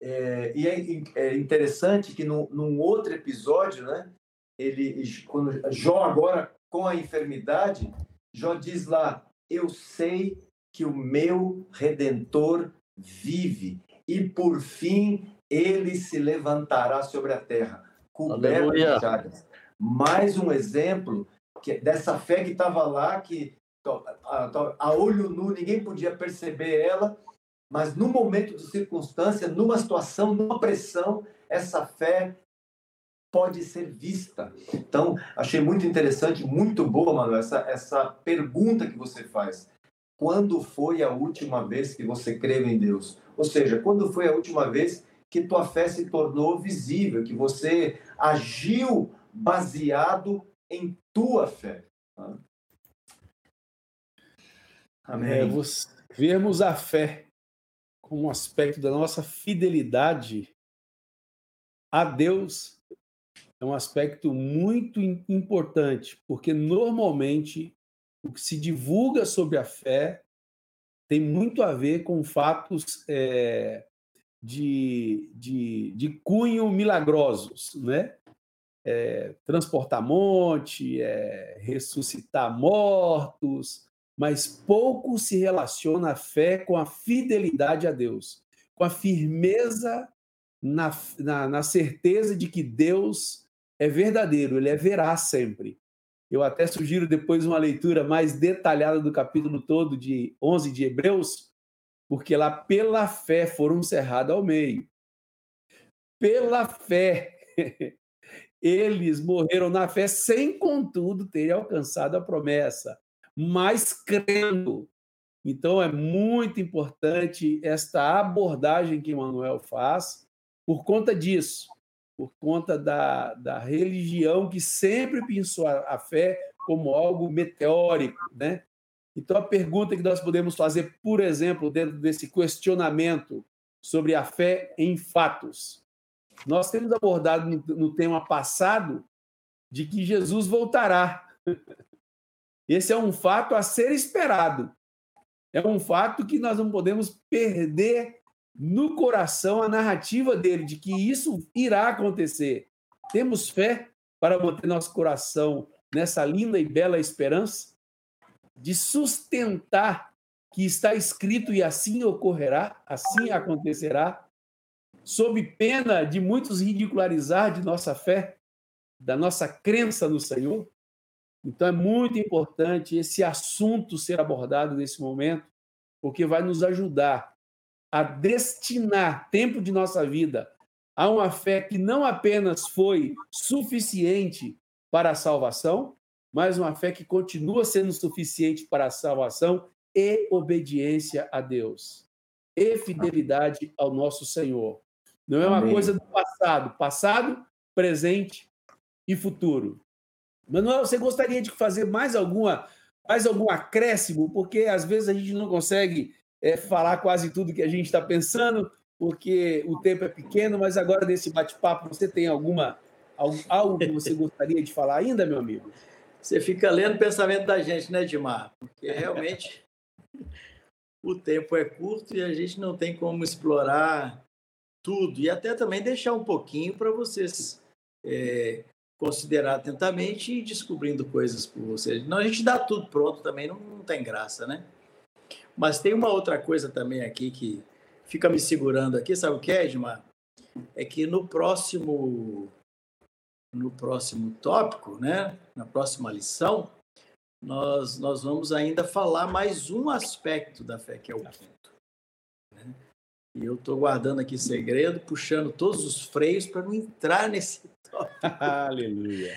D: é e é, é, interessante que no, num outro episódio, né, ele, quando Jó agora com a enfermidade, Jó diz lá: Eu sei que o meu redentor vive e por fim ele se levantará sobre a terra, coberto de chagas. Mais um exemplo que, dessa fé que estava lá, que a, a, olho nu ninguém podia perceber ela, mas no momento de circunstância, numa situação, numa pressão, essa fé pode ser vista. Então, achei muito interessante, muito boa, Manuel, essa, essa pergunta que você faz. Quando foi a última vez que você creu em Deus? Ou seja, quando foi a última vez que tua fé se tornou visível, que você agiu baseado em tua fé?
A: Amém. É, vermos a fé como um aspecto da nossa fidelidade a Deus é um aspecto muito importante, porque normalmente o que se divulga sobre a fé tem muito a ver com fatos é, de, de, de cunho milagrosos, né? É, transportar monte, é, ressuscitar mortos, mas pouco se relaciona a fé com a fidelidade a Deus, com a firmeza na, na, na certeza de que Deus é verdadeiro, ele é veraz sempre. Eu até sugiro depois uma leitura mais detalhada do capítulo todo de 11 de Hebreus, porque lá pela fé foram cerrados ao meio. Pela fé, eles morreram na fé sem, contudo, terem alcançado a promessa, mas crendo. Então é muito importante esta abordagem que Manuel faz por conta disso por conta da, da religião que sempre pensou a, a fé como algo meteórico, né? Então, a pergunta que nós podemos fazer, por exemplo, dentro desse questionamento sobre a fé em fatos. Nós temos abordado no, no tema passado de que Jesus voltará. Esse é um fato a ser esperado. É um fato que nós não podemos perder no coração a narrativa dele de que isso irá acontecer. Temos fé para manter nosso coração nessa linda e bela esperança de sustentar que está escrito e assim ocorrerá, assim acontecerá, sob pena de muitos ridicularizar de nossa fé, da nossa crença no Senhor. Então é muito importante esse assunto ser abordado nesse momento, porque vai nos ajudar a destinar tempo de nossa vida a uma fé que não apenas foi suficiente para a salvação, mas uma fé que continua sendo suficiente para a salvação e obediência a Deus, e fidelidade ao nosso Senhor. Não é uma Amém. coisa do passado, passado, presente e futuro. Manuel, você gostaria de fazer mais alguma mais algum acréscimo, porque às vezes a gente não consegue é, falar quase tudo que a gente está pensando, porque o tempo é pequeno, mas agora nesse bate-papo você tem alguma algo que você gostaria de falar ainda, meu amigo?
B: Você fica lendo o pensamento da gente, né, Dimar? Porque realmente o tempo é curto e a gente não tem como explorar tudo e até também deixar um pouquinho para vocês é, considerar atentamente e ir descobrindo coisas por você. Não, a gente dá tudo pronto também, não, não tem graça, né? Mas tem uma outra coisa também aqui que fica me segurando aqui, sabe o que é, Edmar? É que no próximo no próximo tópico, né, na próxima lição, nós, nós vamos ainda falar mais um aspecto da fé, que é o quinto. E eu estou guardando aqui segredo, puxando todos os freios para não entrar nesse tópico.
A: Aleluia.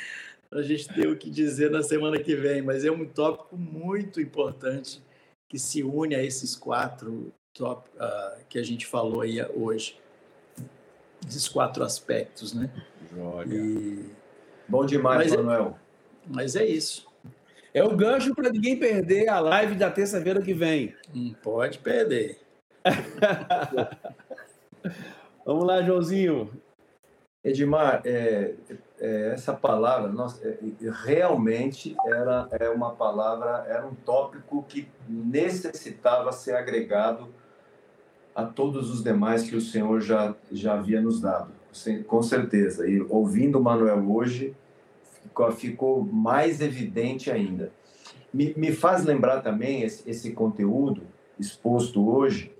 B: A gente tem o que dizer na semana que vem, mas é um tópico muito importante que se une a esses quatro tópicos uh, que a gente falou aí hoje. Esses quatro aspectos, né?
A: Joga.
D: E... Bom demais,
B: Mas é-
D: Manuel.
B: Mas é isso.
A: É o gancho para ninguém perder a live da terça-feira que vem.
B: Não pode perder.
A: Vamos lá, Joãozinho.
D: Edmar, é, é, essa palavra nossa, é, realmente era é uma palavra, era um tópico que necessitava ser agregado a todos os demais que o Senhor já, já havia nos dado, com certeza. E ouvindo o Manuel hoje, ficou, ficou mais evidente ainda. Me, me faz lembrar também esse, esse conteúdo exposto hoje,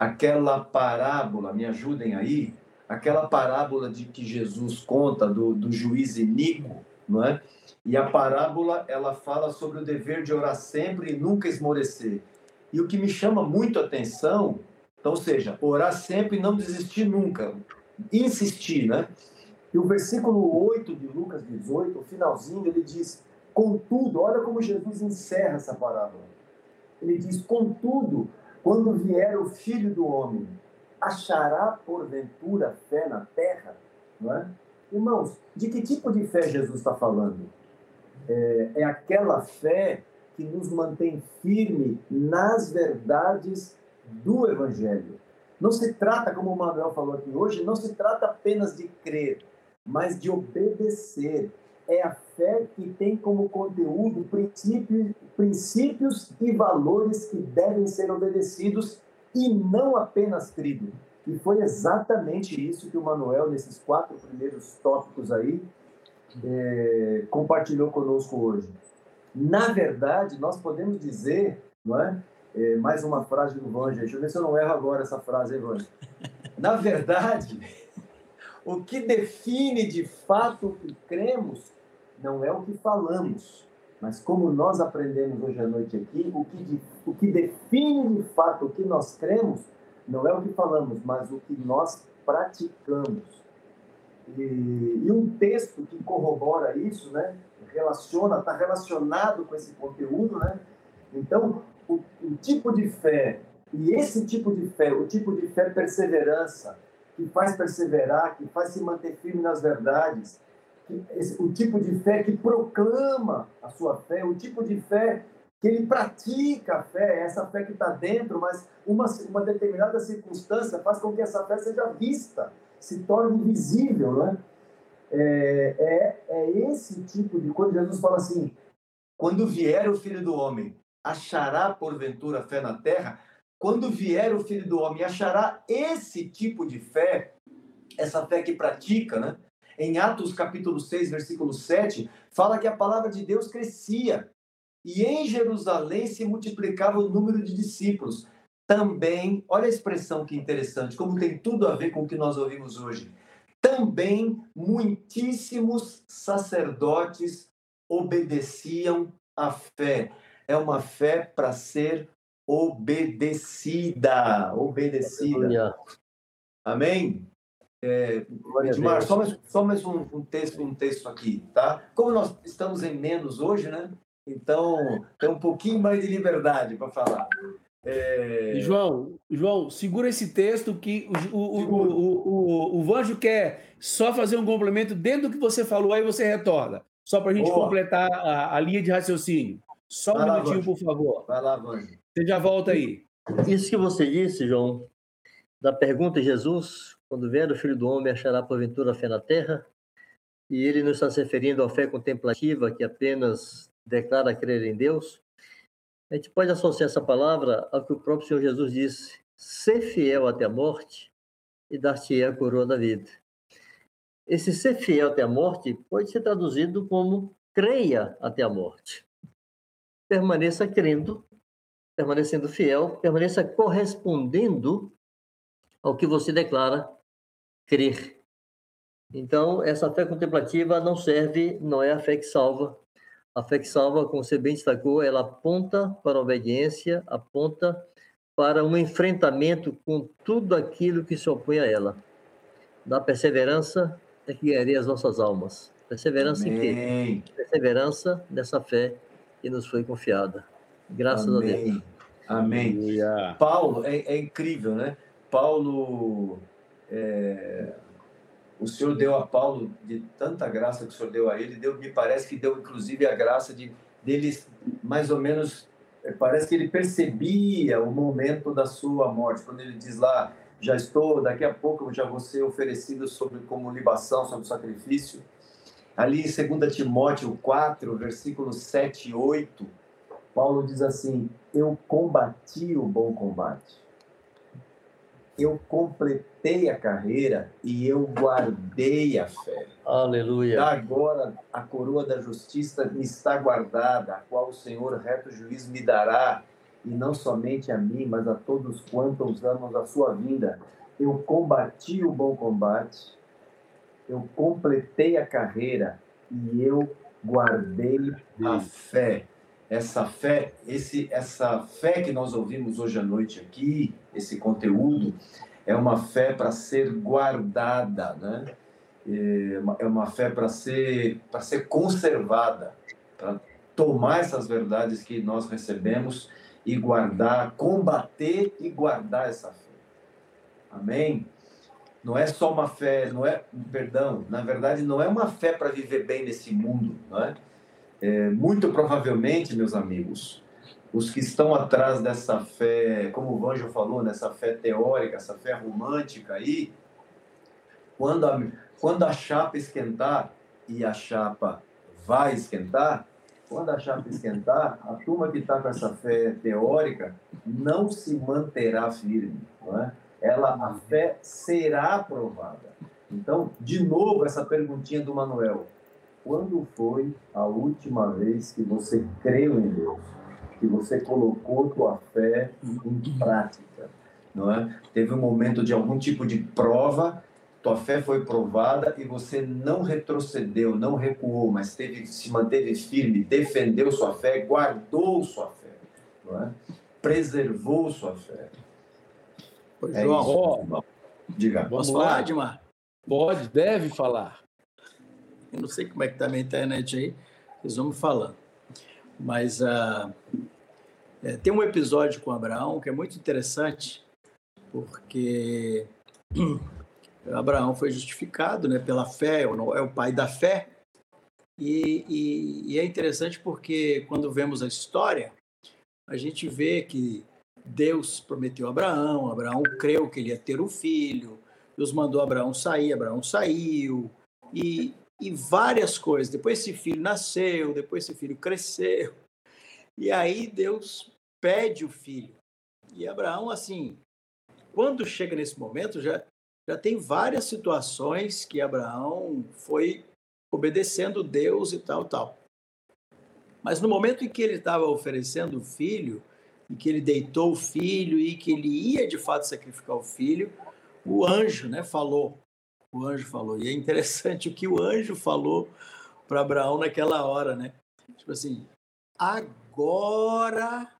D: aquela parábola, me ajudem aí, aquela parábola de que Jesus conta do, do juiz Inico, não é? E a parábola, ela fala sobre o dever de orar sempre e nunca esmorecer. E o que me chama muito a atenção, então, ou seja, orar sempre e não desistir nunca, insistir, né? E o versículo 8 de Lucas 18, o finalzinho, ele diz: Contudo, olha como Jesus encerra essa parábola. Ele diz: Contudo, quando vier o filho do homem, achará porventura fé na terra? Não é? Irmãos, de que tipo de fé Jesus está falando? É, é aquela fé que nos mantém firme nas verdades do Evangelho. Não se trata, como o Manuel falou aqui hoje, não se trata apenas de crer, mas de obedecer. É a fé que tem como conteúdo princípios, princípios e valores que devem ser obedecidos e não apenas crido. E foi exatamente isso que o Manuel, nesses quatro primeiros tópicos aí, é, compartilhou conosco hoje. Na verdade, nós podemos dizer, não é? é mais uma frase do Vanja, deixa eu ver se eu não erro agora essa frase, hein? Na verdade, o que define de fato o que cremos não é o que falamos, mas como nós aprendemos hoje à noite aqui, o que, o que define de fato o que nós cremos não é o que falamos, mas o que nós praticamos. E, e um texto que corrobora isso, né, relaciona, está relacionado com esse conteúdo, né? Então, o, o tipo de fé e esse tipo de fé, o tipo de fé perseverança, que faz perseverar, que faz se manter firme nas verdades, o tipo de fé que proclama a sua fé, o tipo de fé que ele pratica a fé, essa fé que está dentro, mas uma, uma determinada circunstância faz com que essa fé seja vista, se torne visível, né? É, é, é esse tipo de coisa. Jesus fala assim: quando vier o filho do homem, achará porventura fé na terra? Quando vier o filho do homem, achará esse tipo de fé, essa fé que pratica, né? Em Atos capítulo 6, versículo 7, fala que a palavra de Deus crescia e em Jerusalém se multiplicava o número de discípulos. Também, olha a expressão que interessante, como tem tudo a ver com o que nós ouvimos hoje. Também muitíssimos sacerdotes obedeciam à fé. É uma fé para ser obedecida. Obedecida. Amém? É, Edmar, só mais, só mais um, um, texto, um texto aqui, tá? Como nós estamos em menos hoje, né? Então, tem um pouquinho mais de liberdade para falar.
A: É... João, João, segura esse texto que o, o, o, o, o, Vanjo quer só fazer um complemento dentro do que você falou, aí você retorna. Só para a gente Boa. completar a, a, linha de raciocínio. Só um Vai minutinho, lá, por favor.
D: Vai lá, Vanjo.
A: Você já volta aí.
C: Isso que você disse, João, da pergunta de Jesus, quando vier o Filho do Homem, achará porventura a fé na terra? E ele não está se referindo à fé contemplativa, que apenas declara crer em Deus. A gente pode associar essa palavra ao que o próprio Senhor Jesus disse: ser fiel até a morte e dar-te a coroa da vida. esse ser fiel até a morte pode ser traduzido como creia até a morte. Permaneça crendo, permanecendo fiel, permaneça correspondendo ao que você declara crer. Então, essa fé contemplativa não serve, não é a fé que salva. A fé que salva, como você bem destacou, ela aponta para a obediência, aponta para um enfrentamento com tudo aquilo que se opõe a ela. Da perseverança é que ganharia as nossas almas. Perseverança Amém. em quê? Perseverança dessa fé que nos foi confiada. Graças
D: Amém.
C: a Deus.
D: Amém. Paulo, é, é, incrível, né? Paulo, é, o Senhor deu a Paulo de tanta graça que o Senhor deu a ele, deu, me parece que deu inclusive a graça de deles mais ou menos é, parece que ele percebia o momento da sua morte. Quando ele diz lá já estou daqui a pouco já vou ser oferecido sobre como libação sobre sacrifício. Ali em 2 Timóteo 4 versículos 7 e 8 Paulo diz assim eu combati o bom combate eu completei a carreira e eu guardei a fé.
C: Aleluia.
D: Agora a coroa da justiça me está guardada, a qual o Senhor reto juiz me dará, e não somente a mim, mas a todos quantos amam a sua vinda. Eu combati o bom combate, eu completei a carreira e eu guardei a fé essa fé, esse, essa fé que nós ouvimos hoje à noite aqui, esse conteúdo, é uma fé para ser guardada, né? É uma é fé para ser, para ser conservada, para tomar essas verdades que nós recebemos e guardar, combater e guardar essa fé. Amém? Não é só uma fé, não é, perdão, na verdade não é uma fé para viver bem nesse mundo, não é? É, muito provavelmente, meus amigos, os que estão atrás dessa fé, como o Vanjo falou, nessa fé teórica, essa fé romântica aí, quando a, quando a chapa esquentar, e a chapa vai esquentar, quando a chapa esquentar, a turma que está com essa fé teórica não se manterá firme, não é? Ela, a fé será aprovada. Então, de novo, essa perguntinha do Manuel quando foi a última vez que você creu em Deus? Que você colocou tua fé em prática, não é? Teve um momento de algum tipo de prova, tua fé foi provada e você não retrocedeu, não recuou, mas teve, se manteve firme, defendeu sua fé, guardou sua fé, não é? Preservou sua fé.
A: é João, isso.
B: Diga. Posso falar, Edmar?
A: Pode, deve falar.
B: Eu não sei como é que está a minha internet aí, vocês vão me falando. Mas uh, é, tem um episódio com Abraão que é muito interessante, porque Abraão foi justificado né, pela fé, é o pai da fé, e, e, e, é interessante porque quando vemos a história, a gente vê que Deus prometeu a Abraão, Abraão creu que ele ia ter um filho, Deus mandou Abraão sair, Abraão saiu, e, e várias coisas. Depois esse filho nasceu, depois esse filho cresceu. E aí Deus pede o filho. E Abraão, assim, quando chega nesse momento, já, já tem várias situações que Abraão foi obedecendo Deus e tal, tal. Mas no momento em que ele estava oferecendo o filho, em que ele deitou o filho e que ele ia de fato sacrificar o filho, o anjo né, falou: o anjo falou. E é interessante o que o anjo falou para Abraão naquela hora, né? Tipo assim, agora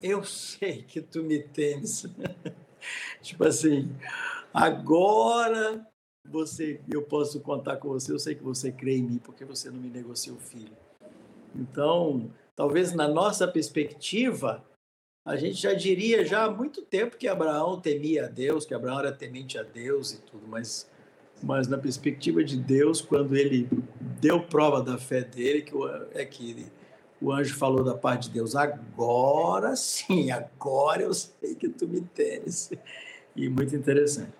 B: eu sei que tu me temes. tipo assim, agora você, eu posso contar com você, eu sei que você crê em mim, porque você não me negociou filho. Então, talvez na nossa perspectiva, a gente já diria já há muito tempo que Abraão temia a Deus, que Abraão era temente a Deus e tudo, mas mas na perspectiva de Deus, quando ele deu prova da fé dele, que é que ele, o anjo falou da parte de Deus, agora sim, agora eu sei que tu me tens. E muito interessante.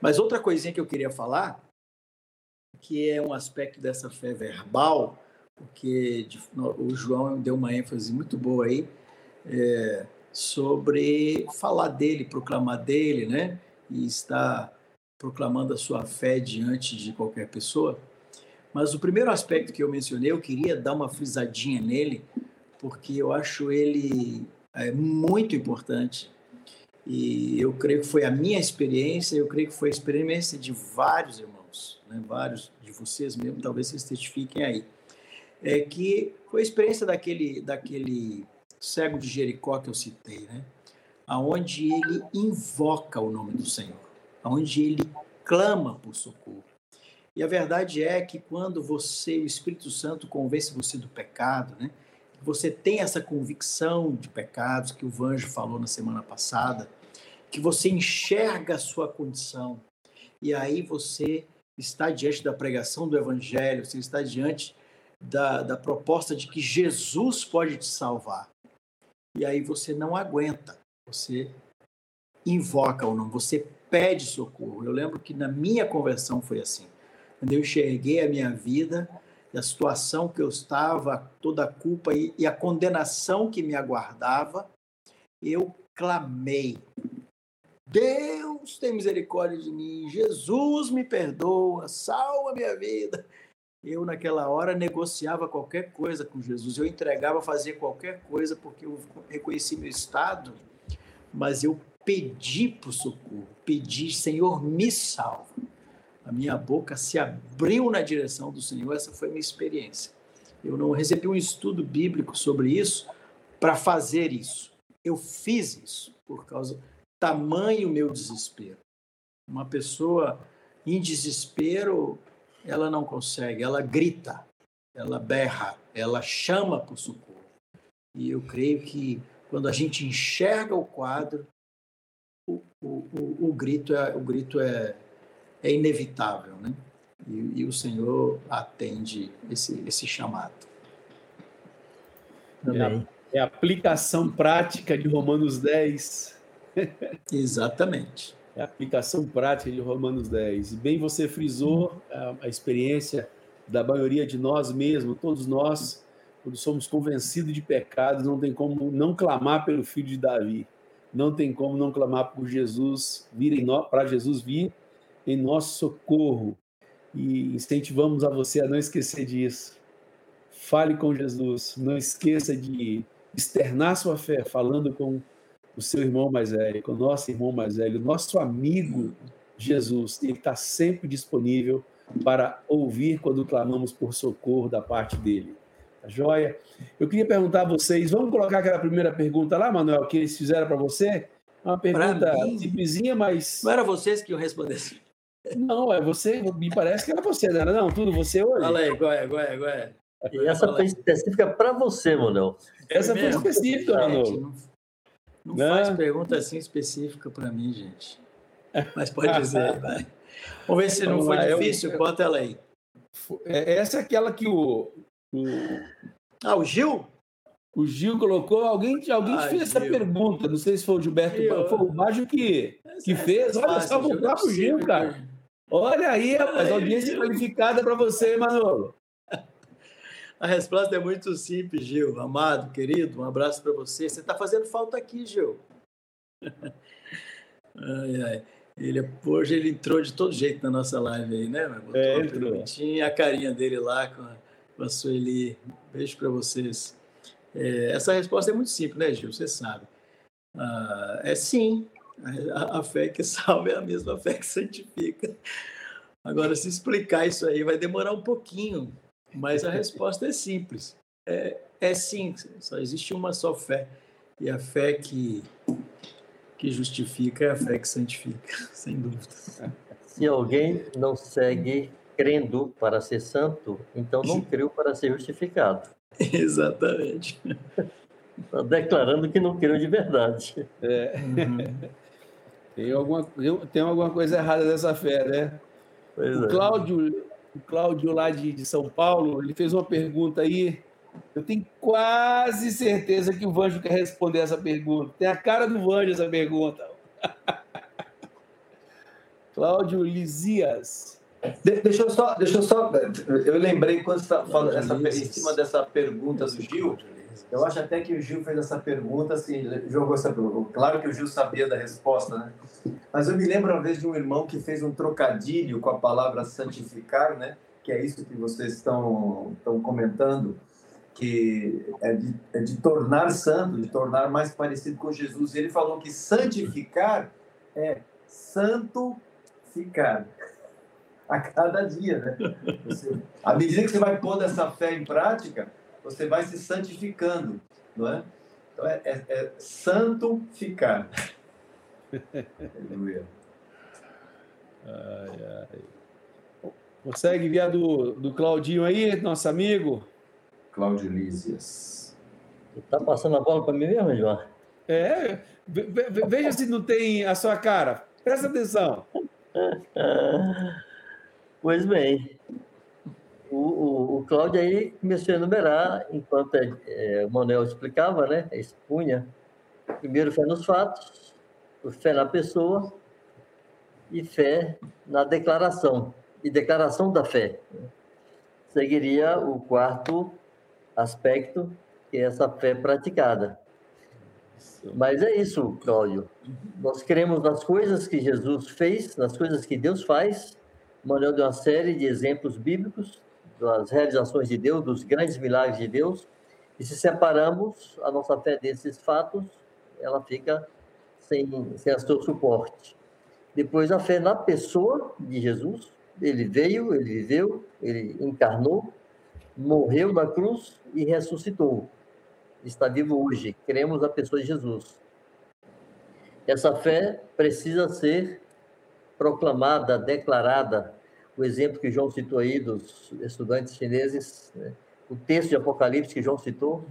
B: Mas outra coisinha que eu queria falar, que é um aspecto dessa fé verbal, porque o João deu uma ênfase muito boa aí, é, sobre falar dele, proclamar dele, né? E estar proclamando a sua fé diante de qualquer pessoa. Mas o primeiro aspecto que eu mencionei, eu queria dar uma frisadinha nele, porque eu acho ele é, muito importante. E eu creio que foi a minha experiência, eu creio que foi a experiência de vários irmãos, né? vários de vocês mesmo, talvez vocês testifiquem aí. É que foi a experiência daquele, daquele cego de Jericó que eu citei, né? aonde ele invoca o nome do Senhor, aonde ele clama por socorro. E a verdade é que quando você, o Espírito Santo, convence você do pecado, né? Você tem essa convicção de pecados que o Vanjo falou na semana passada, que você enxerga a sua condição. E aí você está diante da pregação do Evangelho, você está diante da, da proposta de que Jesus pode te salvar. E aí você não aguenta, você invoca o nome, você pede socorro. Eu lembro que na minha conversão foi assim. Quando eu enxerguei a minha vida, a situação que eu estava, toda a culpa e, e a condenação que me aguardava, eu clamei. Deus tem misericórdia de mim, Jesus me perdoa, salva minha vida. Eu, naquela hora, negociava qualquer coisa com Jesus, eu entregava, fazia qualquer coisa, porque eu reconheci meu estado, mas eu pedi por socorro, pedi, Senhor, me salva a minha boca se abriu na direção do Senhor. Essa foi a minha experiência. Eu não recebi um estudo bíblico sobre isso para fazer isso. Eu fiz isso por causa tamanho meu desespero. Uma pessoa em desespero, ela não consegue, ela grita, ela berra, ela chama por socorro. E eu creio que quando a gente enxerga o quadro, o, o, o, grito é, o grito é, é inevitável, né? E, e o Senhor atende esse, esse chamado.
A: É a, é a aplicação prática de Romanos 10.
B: Exatamente.
A: É a aplicação prática de Romanos 10. E bem você frisou a, a experiência da maioria de nós mesmos, todos nós, quando somos convencidos de pecados, não tem como não clamar pelo filho de Davi. Não tem como não clamar por Jesus, vir para Jesus vir em nosso socorro. E incentivamos a você a não esquecer disso. Fale com Jesus, não esqueça de externar sua fé falando com o seu irmão mais velho, com o nosso irmão mais velho, nosso amigo Jesus. Ele está sempre disponível para ouvir quando clamamos por socorro da parte dele. Tá joia? Eu queria perguntar a vocês, vamos colocar aquela primeira pergunta lá, Manuel, que eles fizeram para você? Uma pergunta simplesinha, mas.
B: Não era vocês que iam responder assim.
A: Não, é você, me parece que era você, não era não? Tudo você hoje?
B: Fala aí, é, é, qual é?
C: E essa foi específica para você, Manuel.
A: Essa foi específica, Manuel.
B: Não, não, não faz pergunta assim específica para mim, gente. Mas pode dizer, vai. Vamos ver se não foi difícil, eu... bota ela aí.
A: É, essa é aquela que o, o...
B: Ah, o Gil?
A: O Gil colocou, alguém, alguém ah, fez Gil. essa pergunta, não sei se foi o Gilberto, Gil. foi o Bajo que, que é fez. Olha só, vou para o Gil, cara. Olha aí, rapaz, audiência qualificada para você, Manolo.
B: A resposta é muito simples, Gil. Amado, querido, um abraço para você. Você está fazendo falta aqui, Gil. Ai, ai. Ele, hoje ele entrou de todo jeito na nossa live aí, né? Botou é, entrou. a carinha dele lá com a, com a Sueli. Beijo para vocês. É, essa resposta é muito simples, né, Gil? Você sabe. Ah, é sim. A, a, fé que salva é a mesma fé que santifica. Agora, se explicar isso aí vai demorar um pouquinho, mas a resposta é simples. É, é sim, só existe uma só fé. E a fé que, que justifica é a fé que santifica, sem dúvida.
C: Se alguém não segue crendo para ser santo, então não creu para ser justificado.
B: Exatamente.
C: Está declarando que não creu de verdade.
A: É. Uhum. Tem, alguma, tem alguma coisa errada nessa fé, né? Pois o, é. Cláudio, o Cláudio lá de, de São Paulo, ele fez uma pergunta aí. Eu tenho quase certeza que o Vanjo quer responder essa pergunta. Tem a cara do Vanjo essa pergunta. Cláudio Lisias.
D: De, deixa eu só, deixa eu só. Eu lembrei quando você estava falando essa, em cima dessa pergunta do Gil. Eu acho até que o Gil fez essa pergunta, assim, jogou essa pergunta. Claro que o Gil sabia da resposta, né? Mas eu me lembro uma vez de um irmão que fez um trocadilho com a palavra santificar, né? Que é isso que vocês estão, estão comentando, que é de, é de tornar santo, de tornar mais parecido com Jesus. Ele falou que santificar é santo ficar a cada dia, né? Você, à medida que você vai pondo essa fé em prática, você vai se santificando, não é? Então é, é, é santificar. Aleluia.
A: Ai, ai. Consegue enviar do, do Claudinho aí, nosso amigo?
D: Cláudio Lísias.
C: Tá passando a bola para mim mesmo, João?
A: É, veja se não tem a sua cara. Presta atenção.
C: Pois bem, o, o, o Cláudio aí começou a enumerar, enquanto é, o Manuel explicava, né? Expunha. Primeiro, fé nos fatos, fé na pessoa e fé na declaração, e declaração da fé. Seguiria o quarto aspecto, que é essa fé praticada. Mas é isso, Cláudio. Nós cremos nas coisas que Jesus fez, nas coisas que Deus faz, Manuel deu uma série de exemplos bíblicos das realizações de Deus, dos grandes milagres de Deus, e se separamos a nossa fé desses fatos, ela fica sem, sem seu suporte. Depois, a fé na pessoa de Jesus, ele veio, ele viveu, ele encarnou, morreu na cruz e ressuscitou. Está vivo hoje. Cremos na pessoa de Jesus. Essa fé precisa ser proclamada, declarada, o exemplo que João citou aí dos estudantes chineses, né? o texto de Apocalipse que João citou,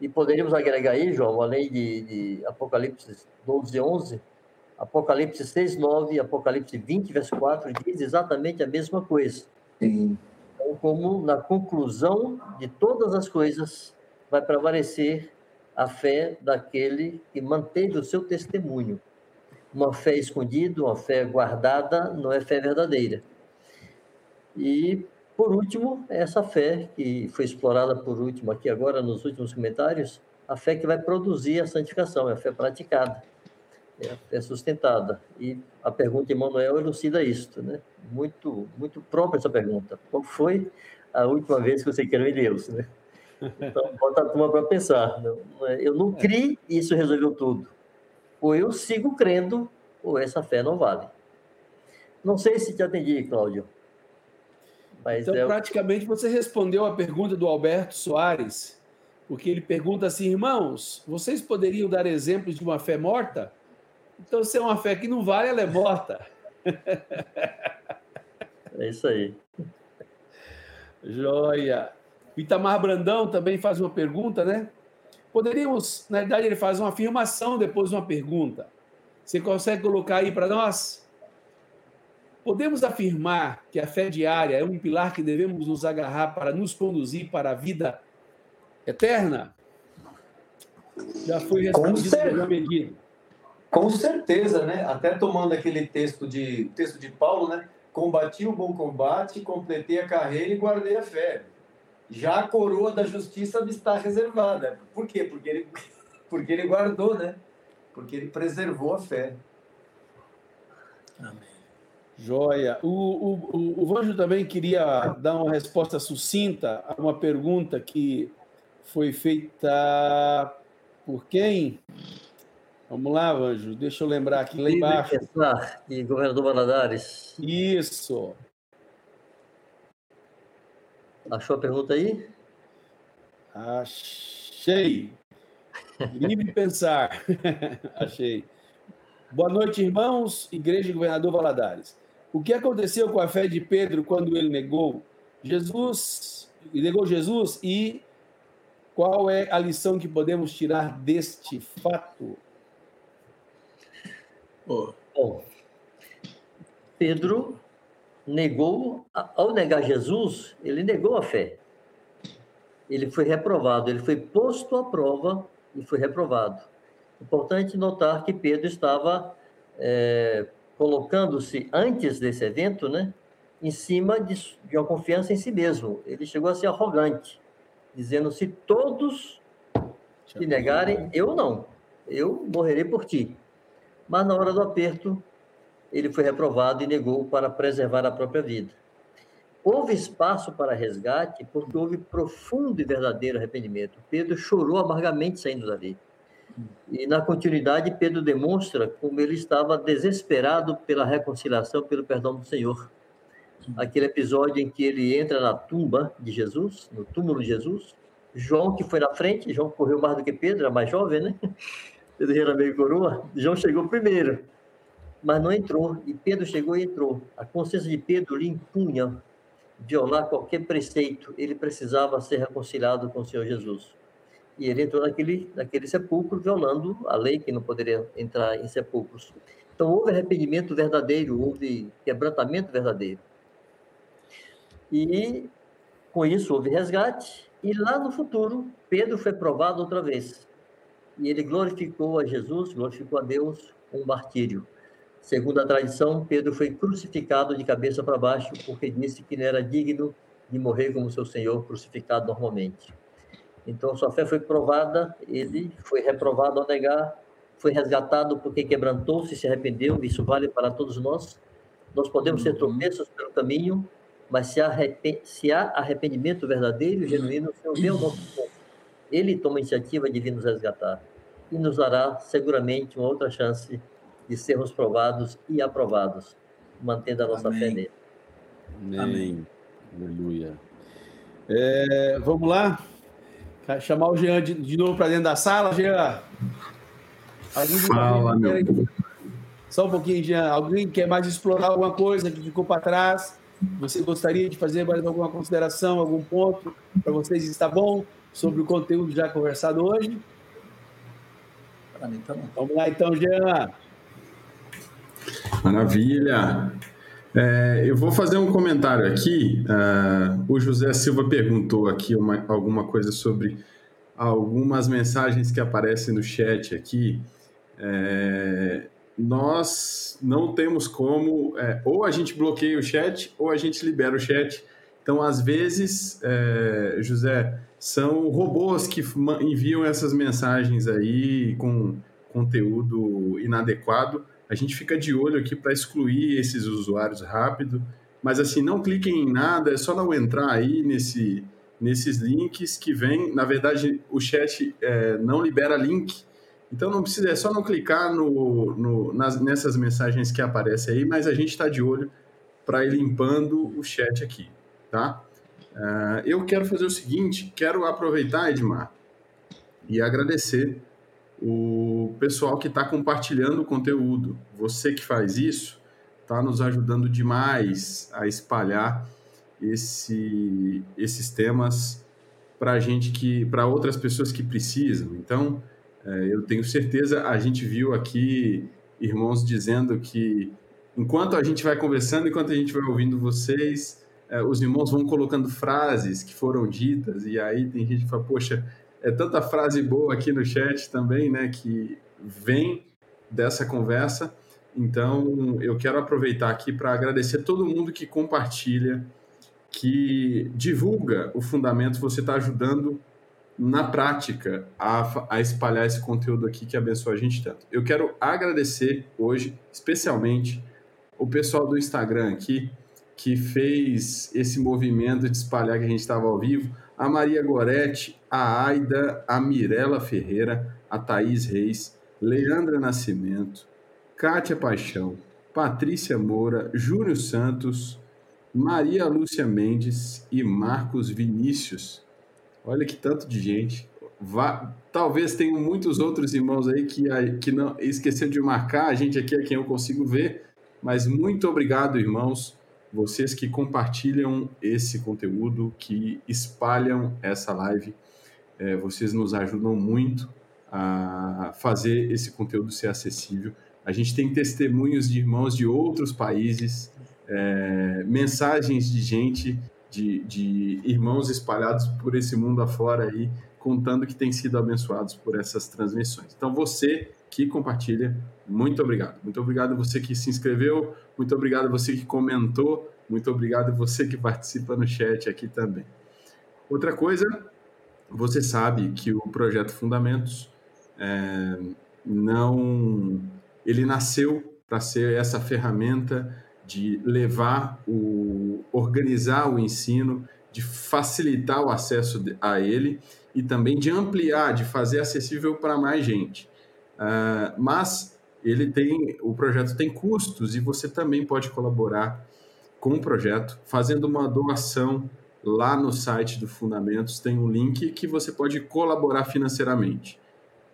C: e poderíamos agregar aí, João, além de, de Apocalipse 12, 11, Apocalipse 6, 9 Apocalipse 20, verso 4, diz exatamente a mesma coisa.
D: Sim.
C: Então, como na conclusão de todas as coisas, vai prevalecer a fé daquele que manteve o seu testemunho. Uma fé escondida, uma fé guardada, não é fé verdadeira. E, por último, essa fé que foi explorada por último aqui agora nos últimos comentários, a fé que vai produzir a santificação, é a fé praticada, é a fé sustentada. E a pergunta de Manuel elucida isso, né? Muito, muito própria essa pergunta. Qual foi a última vez que você creu em Deus, né? Então, bota a turma para pensar. É, eu não criei e isso resolveu tudo. Ou eu sigo crendo, ou essa fé não vale. Não sei se te atendi, Cláudio.
A: Mas então, é... praticamente, você respondeu a pergunta do Alberto Soares, porque ele pergunta assim, irmãos, vocês poderiam dar exemplos de uma fé morta? Então, se é uma fé que não vale, ela é morta.
C: É isso aí.
A: Joia. Itamar Brandão também faz uma pergunta, né? Poderíamos, na verdade, ele faz uma afirmação depois de uma pergunta. Você consegue colocar aí para nós? Podemos afirmar que a fé diária é um pilar que devemos nos agarrar para nos conduzir para a vida eterna? Já foi respondido pela medida.
D: Com certeza, né? Até tomando aquele texto de texto de Paulo, né? Combati o bom combate, completei a carreira e guardei a fé. Já a coroa da justiça me está reservada. Por quê? Porque ele, porque ele guardou, né? Porque ele preservou a fé.
A: Amém. Joia. O, o, o, Vanjo também queria dar uma resposta sucinta a uma pergunta que foi feita por quem? Vamos lá, Vanjo, deixa eu lembrar aqui lá embaixo.
C: E governador Valadares.
A: Isso.
C: Achou a pergunta aí?
A: Achei. Livre pensar. Achei. Boa noite, irmãos. Igreja e Governador Valadares. O que aconteceu com a fé de Pedro quando ele negou Jesus, negou Jesus e qual é a lição que podemos tirar deste fato?
C: Bom, Pedro negou, ao negar Jesus, ele negou a fé. Ele foi reprovado, ele foi posto à prova e foi reprovado. Importante notar que Pedro estava é, colocando-se antes desse evento, né, em cima de, de, uma confiança em si mesmo. Ele chegou a ser arrogante, dizendo: se todos te negarem, eu não. Eu morrerei por ti. Mas na hora do aperto, ele foi reprovado e negou para preservar a própria vida. Houve espaço para resgate porque houve profundo e verdadeiro arrependimento. Pedro chorou amargamente saindo dali. E na continuidade, Pedro demonstra como ele estava desesperado pela reconciliação, pelo perdão do Senhor. Aquele episódio em que ele entra na tumba de Jesus, no túmulo de Jesus. João, que foi na frente, João correu mais do que Pedro, era mais jovem, né? Pedro era meio coroa. João chegou primeiro, mas não entrou. E Pedro chegou e entrou. A consciência de Pedro lhe impunha violar qualquer preceito. Ele precisava ser reconciliado com o Senhor Jesus. E ele entrou naquele, naquele sepulcro violando a lei, que não poderia entrar em sepulcros. Então, houve arrependimento verdadeiro, houve quebrantamento verdadeiro. E, com isso, houve resgate. E lá no futuro, Pedro foi provado outra vez. E ele glorificou a Jesus, glorificou a Deus com um martírio. Segundo a tradição, Pedro foi crucificado de cabeça para baixo porque disse que não era digno de morrer como seu Senhor crucificado normalmente. Então, sua fé foi provada, ele foi reprovado ao negar, foi resgatado porque quebrantou-se e se arrependeu, isso vale para todos nós. Nós podemos ser uhum. tropeços pelo caminho, mas se, se há arrependimento verdadeiro e genuíno, o Senhor vê o nosso ponto. Ele toma a iniciativa de vir nos resgatar e nos dará seguramente uma outra chance de sermos provados e aprovados, mantendo a nossa Amém. fé nele.
A: Amém. Amém. Aleluia. É, vamos lá? Chamar o Jean de, de novo para dentro da sala, Jean.
E: Alguém Fala, meu.
A: Só um pouquinho, Jean. Alguém quer mais explorar alguma coisa que ficou para trás? Você gostaria de fazer mais alguma consideração, algum ponto para vocês? Está bom sobre o conteúdo já conversado hoje? Para mim, bom. Vamos lá, então, Jean.
E: Maravilha. É, eu vou fazer um comentário aqui. Uh, o José Silva perguntou aqui uma, alguma coisa sobre algumas mensagens que aparecem no chat aqui. É, nós não temos como, é, ou a gente bloqueia o chat, ou a gente libera o chat. Então, às vezes, é, José, são robôs que enviam essas mensagens aí com conteúdo inadequado a gente fica de olho aqui para excluir esses usuários rápido, mas assim, não cliquem em nada, é só não entrar aí nesse, nesses links que vem. Na verdade, o chat é, não libera link, então não precisa, é só não clicar no, no nas, nessas mensagens que aparecem aí, mas a gente está de olho para ir limpando o chat aqui, tá? Uh, eu quero fazer o seguinte, quero aproveitar, Edmar, e agradecer o pessoal que está compartilhando o conteúdo. Você que faz isso está nos ajudando demais a espalhar esse, esses temas para gente que, para outras pessoas que precisam. Então, é, eu tenho certeza. A gente viu aqui irmãos dizendo que enquanto a gente vai conversando, enquanto a gente vai ouvindo vocês, é, os irmãos vão colocando frases que foram ditas e aí tem gente que fala, poxa, é tanta frase boa aqui no chat também, né, que vem dessa conversa. Então, eu quero aproveitar aqui para agradecer todo mundo que compartilha, que divulga o fundamento, você está ajudando na prática a, a, espalhar esse conteúdo aqui que abençoa a gente tanto. Eu quero agradecer hoje, especialmente, o pessoal do Instagram aqui, que fez esse movimento de espalhar que a gente estava ao vivo a Maria Goretti, a Aida, a Mirela Ferreira, a Thaís Reis, Leandra Nascimento, Kátia Paixão, Patrícia Moura, Júnior Santos, Maria Lúcia Mendes e Marcos Vinícius. Olha que tanto de gente. Talvez tenham muitos outros irmãos aí que, que não esqueceram de marcar. A gente aqui é quem eu consigo ver. Mas muito obrigado, irmãos vocês que compartilham esse conteúdo, que espalham essa live. É, vocês nos ajudam muito a fazer esse conteúdo ser acessível. A gente tem testemunhos de irmãos de outros países, é, mensagens de gente, de, de irmãos espalhados por esse mundo afora aí, contando que têm sido abençoados por essas transmissões. Então, você que compartilha, muito obrigado. Muito obrigado a você que se inscreveu, muito obrigado a você que comentou, muito obrigado a você que participa no chat aqui também. Outra coisa, você sabe que o projeto Fundamentos é, não. Ele nasceu para ser essa ferramenta de levar o. organizar o ensino, de facilitar o acesso a ele e também de ampliar, de fazer acessível para mais gente. Uh, mas ele tem, o projeto tem custos e você também pode colaborar com o projeto fazendo uma doação lá no site do Fundamentos tem um link que você pode colaborar financeiramente.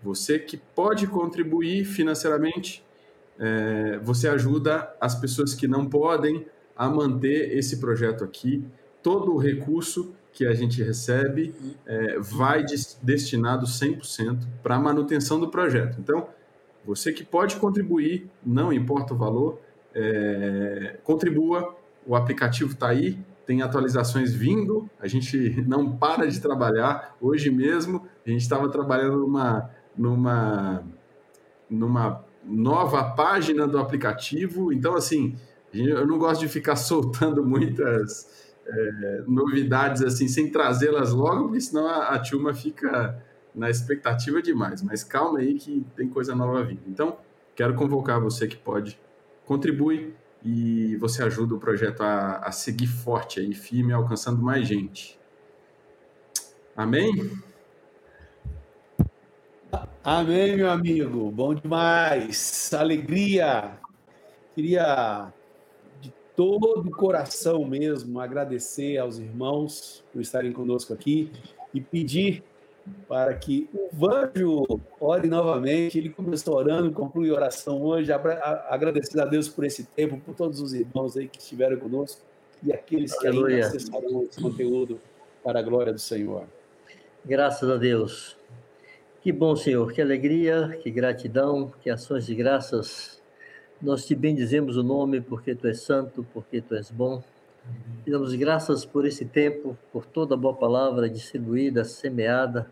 E: Você que pode contribuir financeiramente, é, você ajuda as pessoas que não podem a manter esse projeto aqui. Todo o recurso que a gente recebe é, vai destinado 100% para a manutenção do projeto. Então, você que pode contribuir, não importa o valor, é, contribua. O aplicativo está aí, tem atualizações vindo, a gente não para de trabalhar. Hoje mesmo, a gente estava trabalhando numa, numa, numa nova página do aplicativo. Então, assim, eu não gosto de ficar soltando muitas é, novidades assim, sem trazê-las logo, porque senão a, a turma fica na expectativa demais. Mas calma aí que tem coisa nova vindo. Então, quero convocar você que pode, contribui e você ajuda o projeto a, a seguir forte aí, firme, alcançando mais gente. Amém?
A: Amém, meu amigo. Bom demais. Alegria. Queria todo o coração mesmo agradecer aos irmãos por estarem conosco aqui e pedir para que o Vanjo ore novamente. Ele começou orando, conclui a oração hoje, agradecido a Deus por esse tempo, por todos os irmãos aí que estiveram conosco e aqueles que Aleluia. ainda acessarão esse conteúdo para a glória do Senhor.
C: Graças a Deus. Que bom, Senhor, que alegria, que gratidão, que ações de graças. Nós te bendizemos o nome porque tu és santo, porque tu és bom. Te damos graças por esse tempo, por toda a boa palavra distribuída, semeada.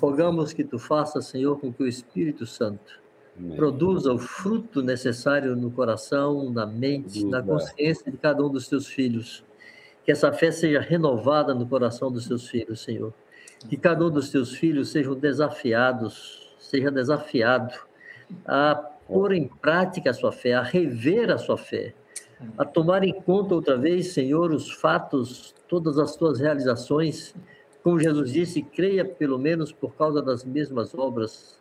C: Rogamos que tu faças, Senhor, com que o Espírito Santo Amém. produza o fruto necessário no coração, na mente, na consciência de cada um dos teus filhos. Que essa fé seja renovada no coração dos teus filhos, Senhor. Que cada um dos teus filhos sejam desafiados, seja desafiado a pôr em prática a sua fé, a rever a sua fé, a tomar em conta outra vez, Senhor, os fatos, todas as tuas realizações. Como Jesus disse, creia pelo menos por causa das mesmas obras.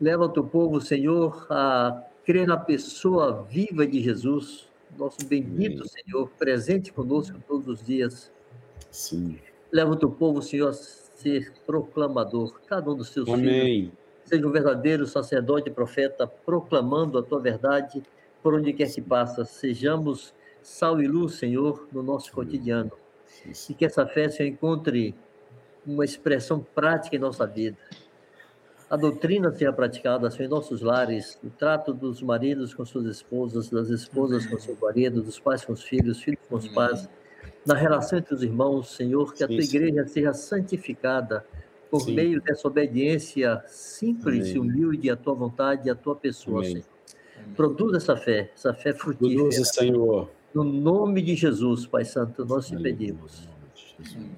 C: Leva o teu povo, Senhor, a crer na pessoa viva de Jesus, nosso bendito Amém. Senhor, presente conosco todos os dias.
A: Sim.
C: Leva o teu povo, Senhor, a ser proclamador, cada um dos seus
A: Amém.
C: filhos. Seja um verdadeiro sacerdote e profeta, proclamando a tua verdade por onde quer que passa, sejamos sal e luz, Senhor, no nosso cotidiano. E que essa festa encontre uma expressão prática em nossa vida. A doutrina seja praticada assim, em nossos lares, o trato dos maridos com suas esposas, das esposas com seus maridos, dos pais com os filhos, filhos com os pais, na relação entre os irmãos, Senhor, que a tua igreja seja santificada por Sim. meio dessa obediência simples Amém. e humilde à tua vontade e à tua pessoa, Amém. Senhor. Produza essa fé, essa fé frutífera.
A: Produza, Senhor.
C: No nome de Jesus, Pai Santo, nós te pedimos.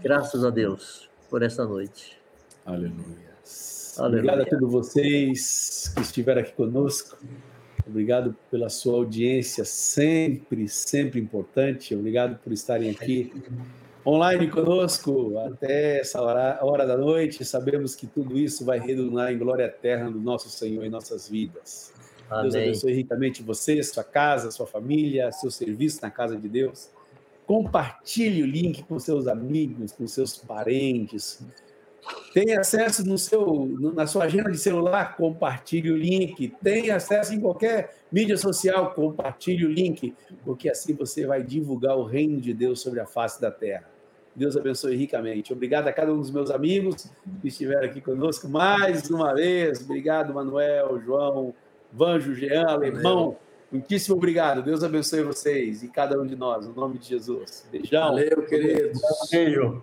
C: Graças a Deus por essa noite.
A: Aleluia. Aleluia. Obrigado a todos vocês que estiveram aqui conosco. Obrigado pela sua audiência, sempre, sempre importante. Obrigado por estarem aqui online conosco até essa hora, hora da noite. Sabemos que tudo isso vai redundar em glória eterna do nosso Senhor em nossas vidas. Amém. Deus abençoe ricamente você, sua casa, sua família, seu serviço na casa de Deus. Compartilhe o link com seus amigos, com seus parentes. Tem acesso no seu, na sua agenda de celular, compartilhe o link. Tem acesso em qualquer mídia social, compartilhe o link, porque assim você vai divulgar o reino de Deus sobre a face da terra. Deus abençoe ricamente. Obrigado a cada um dos meus amigos que estiveram aqui conosco mais uma vez. Obrigado, Manuel, João, Vanjo, Jean, Alemão. Muitíssimo obrigado. Deus abençoe vocês e cada um de nós, no nome de Jesus. Beijão.
C: Valeu, queridos. Beijo.